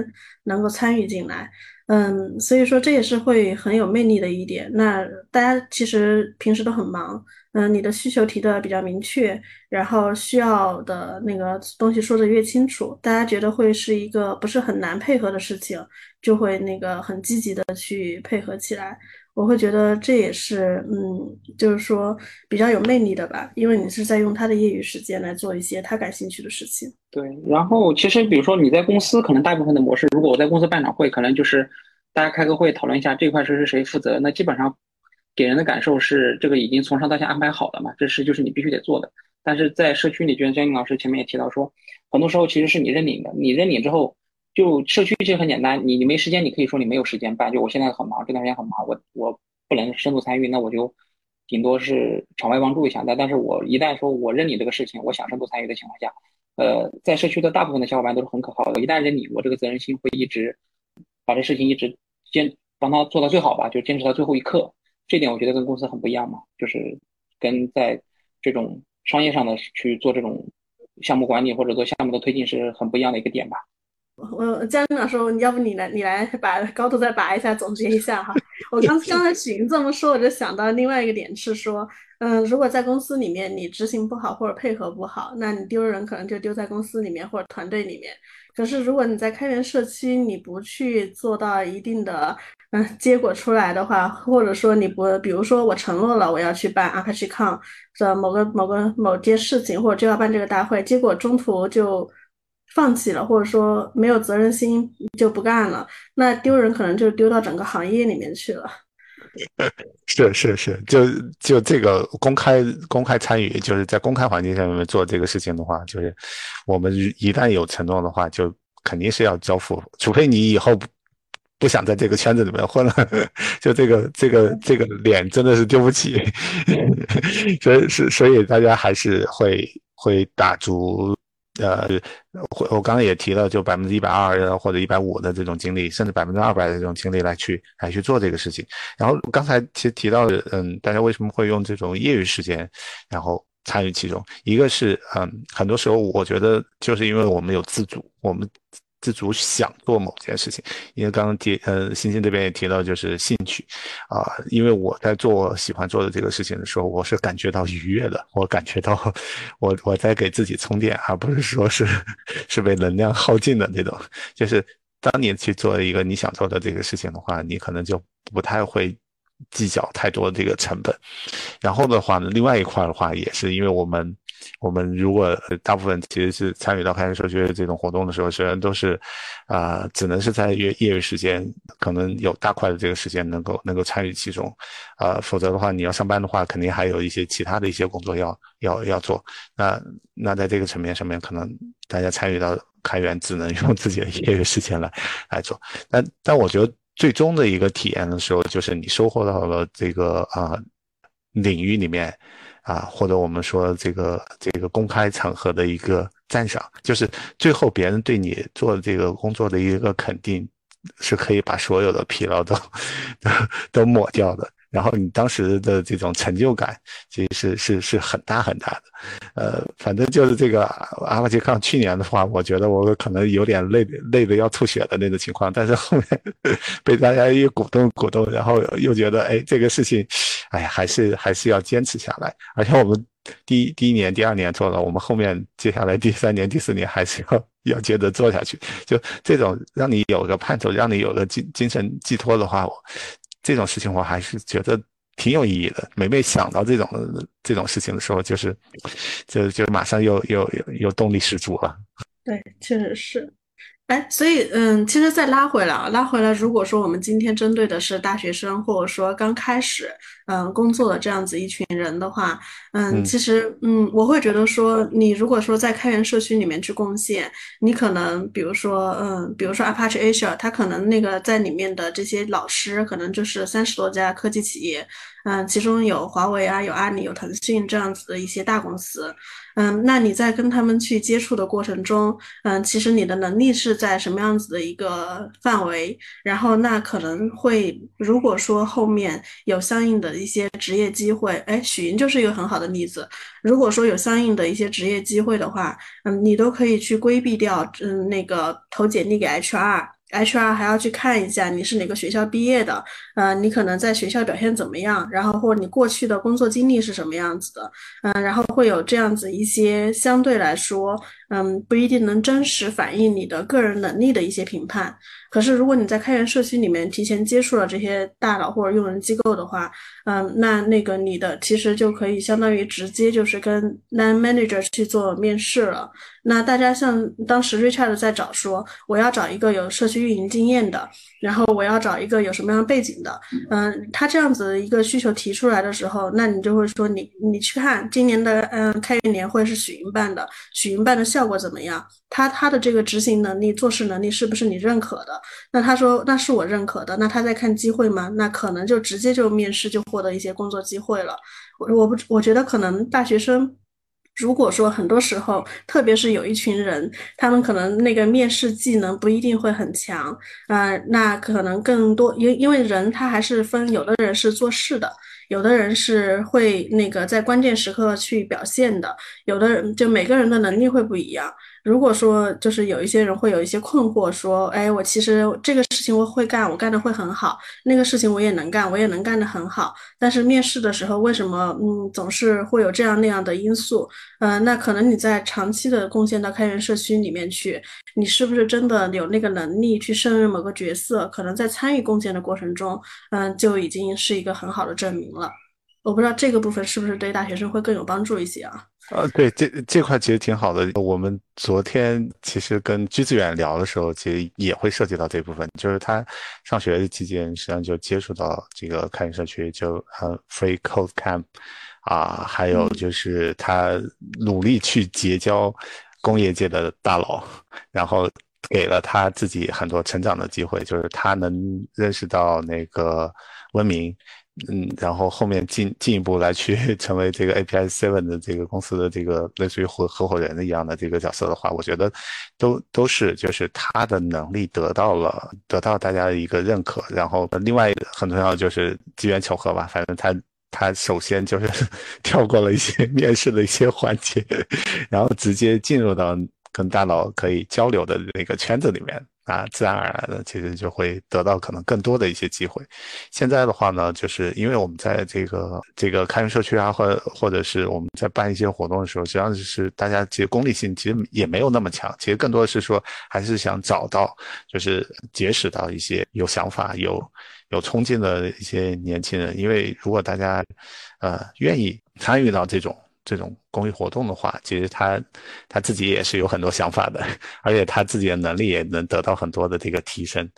能够参与进来。嗯，所以说这也是会很有魅力的一点。那大家其实平时都很忙，嗯，你的需求提的比较明确，然后需要的那个东西说的越清楚，大家觉得会是一个不是很难配合的事情，就会那个很积极的去配合起来。我会觉得这也是，嗯，就是说比较有魅力的吧，因为你是在用他的业余时间来做一些他感兴趣的事情。对，然后其实比如说你在公司，可能大部分的模式，如果我在公司办场会，可能就是大家开个会讨论一下这块事是谁负责，那基本上给人的感受是这个已经从上到下安排好了嘛，这事就是你必须得做的。但是在社区里，就像江宁老师前面也提到说，很多时候其实是你认领的，你认领之后。就社区其实很简单，你你没时间，你可以说你没有时间办。就我现在很忙，这段时间很忙，我我不能深度参与，那我就顶多是场外帮助一下。但但是我一旦说我认你这个事情，我想深度参与的情况下，呃，在社区的大部分的小伙伴都是很可靠的。一旦认你，我这个责任心会一直把这事情一直坚帮他做到最好吧，就坚持到最后一刻。这点我觉得跟公司很不一样嘛，就是跟在这种商业上的去做这种项目管理或者做项目的推进是很不一样的一个点吧。我江老师，要不你来，你来把高度再拔一下，总结一下哈。我刚刚才许云这么说，我就想到另外一个点是说，嗯，如果在公司里面你执行不好或者配合不好，那你丢人可能就丢在公司里面或者团队里面。可是如果你在开源社区，你不去做到一定的嗯结果出来的话，或者说你不，比如说我承诺了我要去办 ApacheCon 的某个某个某件事情，或者就要办这个大会，结果中途就。放弃了，或者说没有责任心就不干了，那丢人可能就丢到整个行业里面去了。是是是，就就这个公开公开参与，就是在公开环境下面做这个事情的话，就是我们一旦有承诺的话，就肯定是要交付，除非你以后不想在这个圈子里面混了，就这个这个这个脸真的是丢不起。所以是所以大家还是会会打足。呃，我我刚刚也提了，就百分之一百二或者一百五的这种精力，甚至百分之二百的这种精力来去来去做这个事情。然后刚才其实提到的，嗯，大家为什么会用这种业余时间，然后参与其中。一个是，嗯，很多时候我觉得就是因为我们有自主，我们。自主想做某件事情，因为刚刚提呃，欣欣这边也提到就是兴趣，啊，因为我在做喜欢做的这个事情的时候，我是感觉到愉悦的，我感觉到我我在给自己充电，而不是说是是被能量耗尽的那种。就是当你去做一个你想做的这个事情的话，你可能就不太会计较太多这个成本。然后的话呢，另外一块的话也是因为我们。我们如果大部分其实是参与到开源社区这种活动的时候，虽然都是，啊，只能是在业业余时间，可能有大块的这个时间能够能够参与其中，啊，否则的话，你要上班的话，肯定还有一些其他的一些工作要要要做。那那在这个层面上面，可能大家参与到开源，只能 用自己的业余时间来来做。但但我觉得最终的一个体验的时候，就是你收获到了这个啊领域里面。啊，或者我们说这个这个公开场合的一个赞赏，就是最后别人对你做这个工作的一个肯定，是可以把所有的疲劳都 都都抹掉的。然后你当时的这种成就感，其实是是是很大很大的。呃，反正就是这个阿瓦杰康去年的话，我觉得我可能有点累累的要吐血的那种情况，但是后面 被大家一鼓动鼓动，然后又觉得哎，这个事情，哎呀，还是还是要坚持下来。而且我们第一第一年、第二年做了，我们后面接下来第三年、第四年还是要要接着做下去。就这种让你有个盼头，让你有个精精神寄托的话，这种事情我还是觉得挺有意义的。每每想到这种这种事情的时候，就是就就马上又又又动力十足了。对，确实是。哎，所以嗯，其实再拉回来啊，拉回来，如果说我们今天针对的是大学生，或者说刚开始。嗯，工作的这样子一群人的话，嗯，其实，嗯，我会觉得说，你如果说在开源社区里面去贡献，你可能，比如说，嗯，比如说 Apache Asia，它可能那个在里面的这些老师，可能就是三十多家科技企业，嗯，其中有华为啊，有阿里，有腾讯这样子的一些大公司，嗯，那你在跟他们去接触的过程中，嗯，其实你的能力是在什么样子的一个范围，然后那可能会，如果说后面有相应的。一些职业机会，哎，许云就是一个很好的例子。如果说有相应的一些职业机会的话，嗯，你都可以去规避掉，嗯，那个投简历给 HR，HR 还要去看一下你是哪个学校毕业的，呃，你可能在学校表现怎么样，然后或者你过去的工作经历是什么样子的，嗯，然后会有这样子一些相对来说，嗯，不一定能真实反映你的个人能力的一些评判。可是，如果你在开源社区里面提前接触了这些大佬或者用人机构的话，嗯，那那个你的其实就可以相当于直接就是跟 line manager 去做面试了。那大家像当时 Richard 在找说，我要找一个有社区运营经验的，然后我要找一个有什么样背景的，嗯，他这样子一个需求提出来的时候，那你就会说你你去看今年的嗯开年会是许云办的，许云办的效果怎么样？他他的这个执行能力、做事能力是不是你认可的？那他说那是我认可的。那他在看机会吗？那可能就直接就面试就获得一些工作机会了。我我不我觉得可能大学生，如果说很多时候，特别是有一群人，他们可能那个面试技能不一定会很强，啊，那可能更多因因为人他还是分，有的人是做事的。有的人是会那个在关键时刻去表现的，有的人就每个人的能力会不一样。如果说就是有一些人会有一些困惑，说，哎，我其实这个事情我会干，我干的会很好，那个事情我也能干，我也能干得很好，但是面试的时候为什么，嗯，总是会有这样那样的因素？嗯，那可能你在长期的贡献到开源社区里面去，你是不是真的有那个能力去胜任某个角色？可能在参与贡献的过程中，嗯，就已经是一个很好的证明了。我不知道这个部分是不是对大学生会更有帮助一些啊？呃，对，这这块其实挺好的。我们昨天其实跟居志远聊的时候，其实也会涉及到这部分，就是他上学期间实际上就接触到这个开源社区，就呃 Free Code Camp，啊，还有就是他努力去结交工业界的大佬，然后给了他自己很多成长的机会，就是他能认识到那个文明。嗯，然后后面进进一步来去 成为这个 API Seven 的这个公司的这个类似于合合伙人一样的这个角色的话，我觉得都都是就是他的能力得到了得到大家的一个认可，然后另外很重要就是机缘巧合吧，反正他他首先就是 跳过了一些 面试的一些环节，然后直接进入到跟大佬可以交流的那个圈子里面。啊，自然而然的，其实就会得到可能更多的一些机会。现在的话呢，就是因为我们在这个这个开源社区啊，或或者是我们在办一些活动的时候，实际上就是大家其实功利性其实也没有那么强，其实更多的是说还是想找到，就是结识到一些有想法、有有冲劲的一些年轻人。因为如果大家呃愿意参与到这种。这种公益活动的话，其实他他自己也是有很多想法的，而且他自己的能力也能得到很多的这个提升，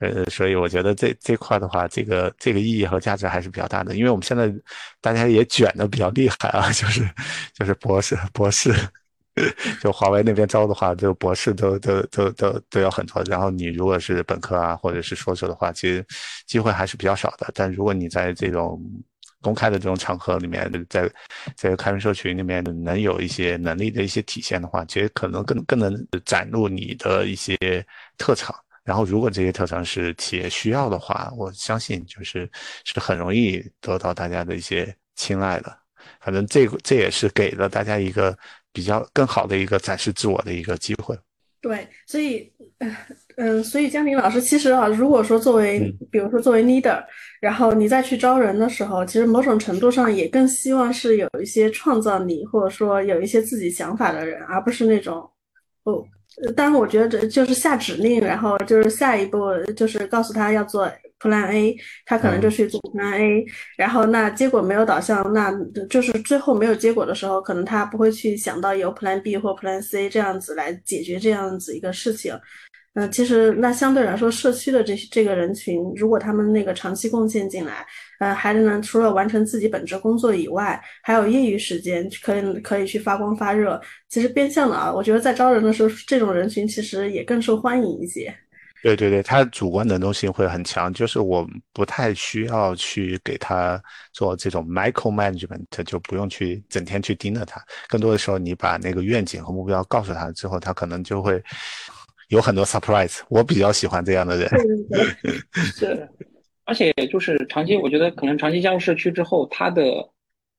呃，所以我觉得这这块的话，这个这个意义和价值还是比较大的。因为我们现在大家也卷的比较厉害啊，就是就是博士博士，就华为那边招的话，就博士都都都都都有很多。然后你如果是本科啊，或者是硕士的话，其实机会还是比较少的。但如果你在这种公开的这种场合里面，在在开源社群里面能有一些能力的一些体现的话，其实可能更更能展露你的一些特长。然后，如果这些特长是企业需要的话，我相信就是是很容易得到大家的一些青睐的。反正这这也是给了大家一个比较更好的一个展示自我的一个机会。对，所以，嗯，所以江林老师，其实啊，如果说作为，比如说作为 leader，然后你再去招人的时候，其实某种程度上也更希望是有一些创造力，或者说有一些自己想法的人，而不是那种，哦。当然，我觉得这就是下指令，然后就是下一步就是告诉他要做 Plan A，他可能就去做 Plan A，然后那结果没有导向，那就是最后没有结果的时候，可能他不会去想到有 Plan B 或 Plan C 这样子来解决这样子一个事情。嗯，其实那相对来说，社区的这这个人群，如果他们那个长期贡献进来，呃，孩子呢，除了完成自己本职工作以外，还有业余时间可以可以去发光发热。其实变相的啊，我觉得在招人的时候，这种人群其实也更受欢迎一些。对对对，他主观能动性会很强，就是我不太需要去给他做这种 micro management，就不用去整天去盯着他。更多的时候，你把那个愿景和目标告诉他之后，他可能就会。有很多 surprise，我比较喜欢这样的人。是，而且就是长期，我觉得可能长期加入社区之后，他的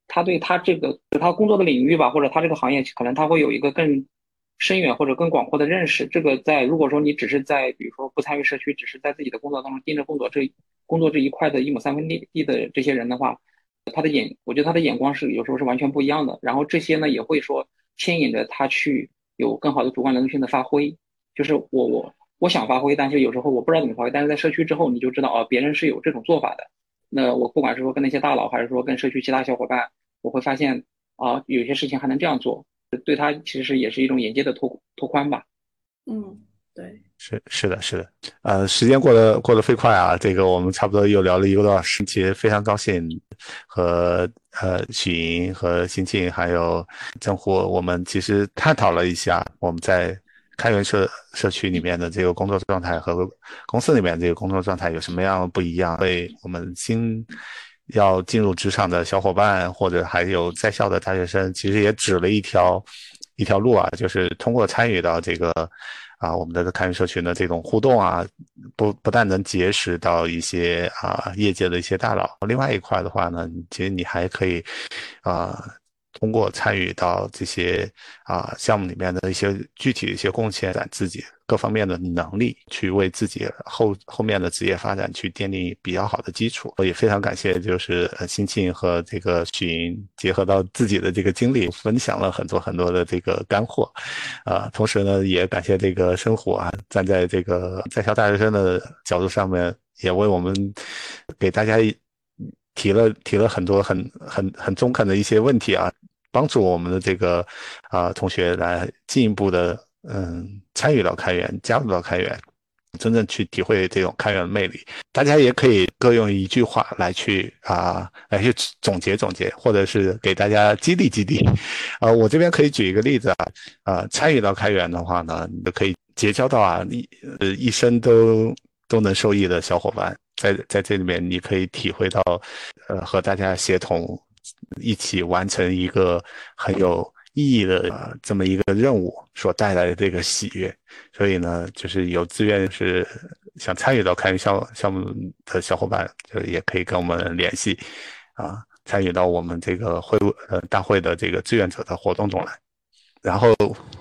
他对他这个他工作的领域吧，或者他这个行业，可能他会有一个更深远或者更广阔的认识。这个在如果说你只是在比如说不参与社区，只是在自己的工作当中盯着工作这工作这一块的一亩三分地地的这些人的话，他的眼，我觉得他的眼光是有时候是完全不一样的。然后这些呢，也会说牵引着他去有更好的主观能动性的发挥。就是我我我想发挥，但是有时候我不知道怎么发挥。但是在社区之后，你就知道哦，别人是有这种做法的。那我不管是说跟那些大佬，还是说跟社区其他小伙伴，我会发现啊，有些事情还能这样做，对他其实也是一种眼界的拓拓宽吧。嗯，对，是是的，是的。呃，时间过得过得飞快啊，这个我们差不多又聊了一个多小时，其实非常高兴和呃许莹和欣庆还有郑虎，我们其实探讨了一下我们在。开源社社区里面的这个工作状态和公司里面这个工作状态有什么样不一样？为我们新要进入职场的小伙伴，或者还有在校的大学生，其实也指了一条一条路啊，就是通过参与到这个啊我们的开源社群的这种互动啊，不不但能结识到一些啊业界的一些大佬，另外一块的话呢，其实你还可以啊。通过参与到这些啊项目里面的一些具体的一些贡献，展自己各方面的能力，去为自己后后面的职业发展去奠定比较好的基础。我也非常感谢，就是呃新庆和这个许莹结合到自己的这个经历，分享了很多很多的这个干货。啊，同时呢，也感谢这个生活啊，站在这个在校大学生的角度上面，也为我们给大家。提了提了很多很很很中肯的一些问题啊，帮助我们的这个啊同学来进一步的嗯参与到开源，加入到开源，真正去体会这种开源的魅力。大家也可以各用一句话来去啊来去总结总结，或者是给大家激励激励。啊，我这边可以举一个例子啊，啊参与到开源的话呢，你都可以结交到啊一呃一生都都能受益的小伙伴。在在这里面，你可以体会到，呃，和大家协同一起完成一个很有意义的这么一个任务所带来的这个喜悦。所以呢，就是有自愿是想参与到开源项项目的小伙伴，就也可以跟我们联系，啊。参与到我们这个会呃大会的这个志愿者的活动中来。然后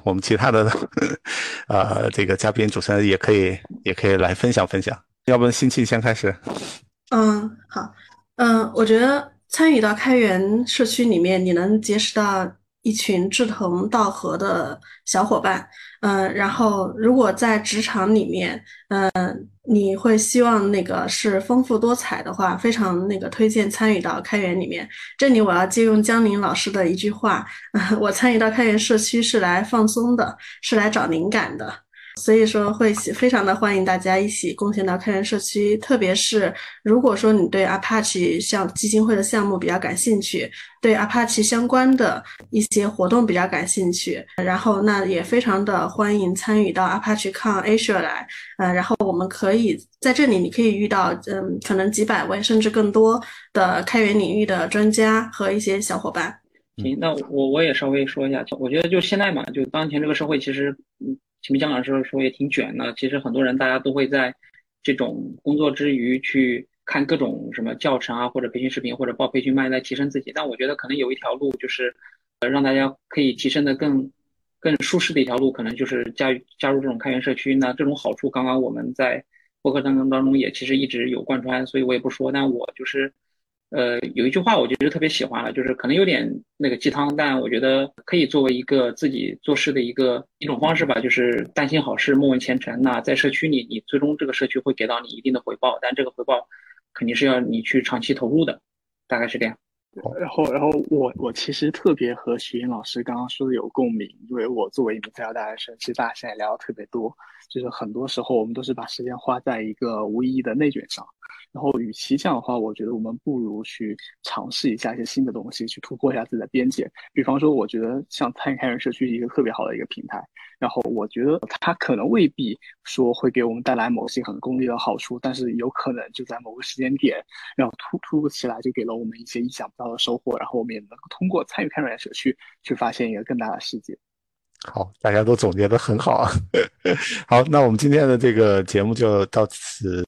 我们其他的 呃这个嘉宾主持人也可以也可以来分享分享。要不辛庆先开始？嗯，好，嗯，我觉得参与到开源社区里面，你能结识到。一群志同道合的小伙伴，嗯，然后如果在职场里面，嗯，你会希望那个是丰富多彩的话，非常那个推荐参与到开源里面。这里我要借用江宁老师的一句话，我参与到开源社区是来放松的，是来找灵感的。所以说会非常的欢迎大家一起贡献到开源社区，特别是如果说你对 Apache 像基金会的项目比较感兴趣，对 Apache 相关的一些活动比较感兴趣，然后那也非常的欢迎参与到 Apache Con Asia 来，呃，然后我们可以在这里你可以遇到，嗯，可能几百位甚至更多的开源领域的专家和一些小伙伴。行，那我我也稍微说一下，我觉得就现在嘛，就当前这个社会其实，嗯。前面姜老师说也挺卷的，其实很多人大家都会在这种工作之余去看各种什么教程啊，或者培训视频，或者报培训班来提升自己。但我觉得可能有一条路就是，呃，让大家可以提升的更更舒适的一条路，可能就是加加入这种开源社区。那这种好处，刚刚我们在播客当中当中也其实一直有贯穿，所以我也不说。但我就是。呃，有一句话我觉得特别喜欢了，就是可能有点那个鸡汤，但我觉得可以作为一个自己做事的一个一种方式吧。就是但行好事，莫问前程。那在社区里，你最终这个社区会给到你一定的回报，但这个回报肯定是要你去长期投入的，大概是这样。然后，然后我我其实特别和徐云老师刚刚说的有共鸣，因为我作为一名在校大学生，其实大家现在聊的特别多，就是很多时候我们都是把时间花在一个无意义的内卷上。然后，与其这样的话，我觉得我们不如去尝试一下一些新的东西，去突破一下自己的边界。比方说，我觉得像参与开源社区是一个特别好的一个平台。然后，我觉得它可能未必说会给我们带来某些很功利的好处，但是有可能就在某个时间点，然后突突如其来就给了我们一些意想不到的收获。然后，我们也能够通过参与开源社区去发现一个更大的世界。好，大家都总结的很好啊。好，那我们今天的这个节目就到此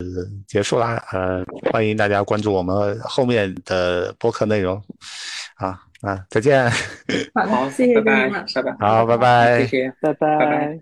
结束啦。呃，欢迎大家关注我们后面的播客内容。啊，啊，再见。好，谢谢大家，拜拜。好，拜拜，谢谢，拜拜。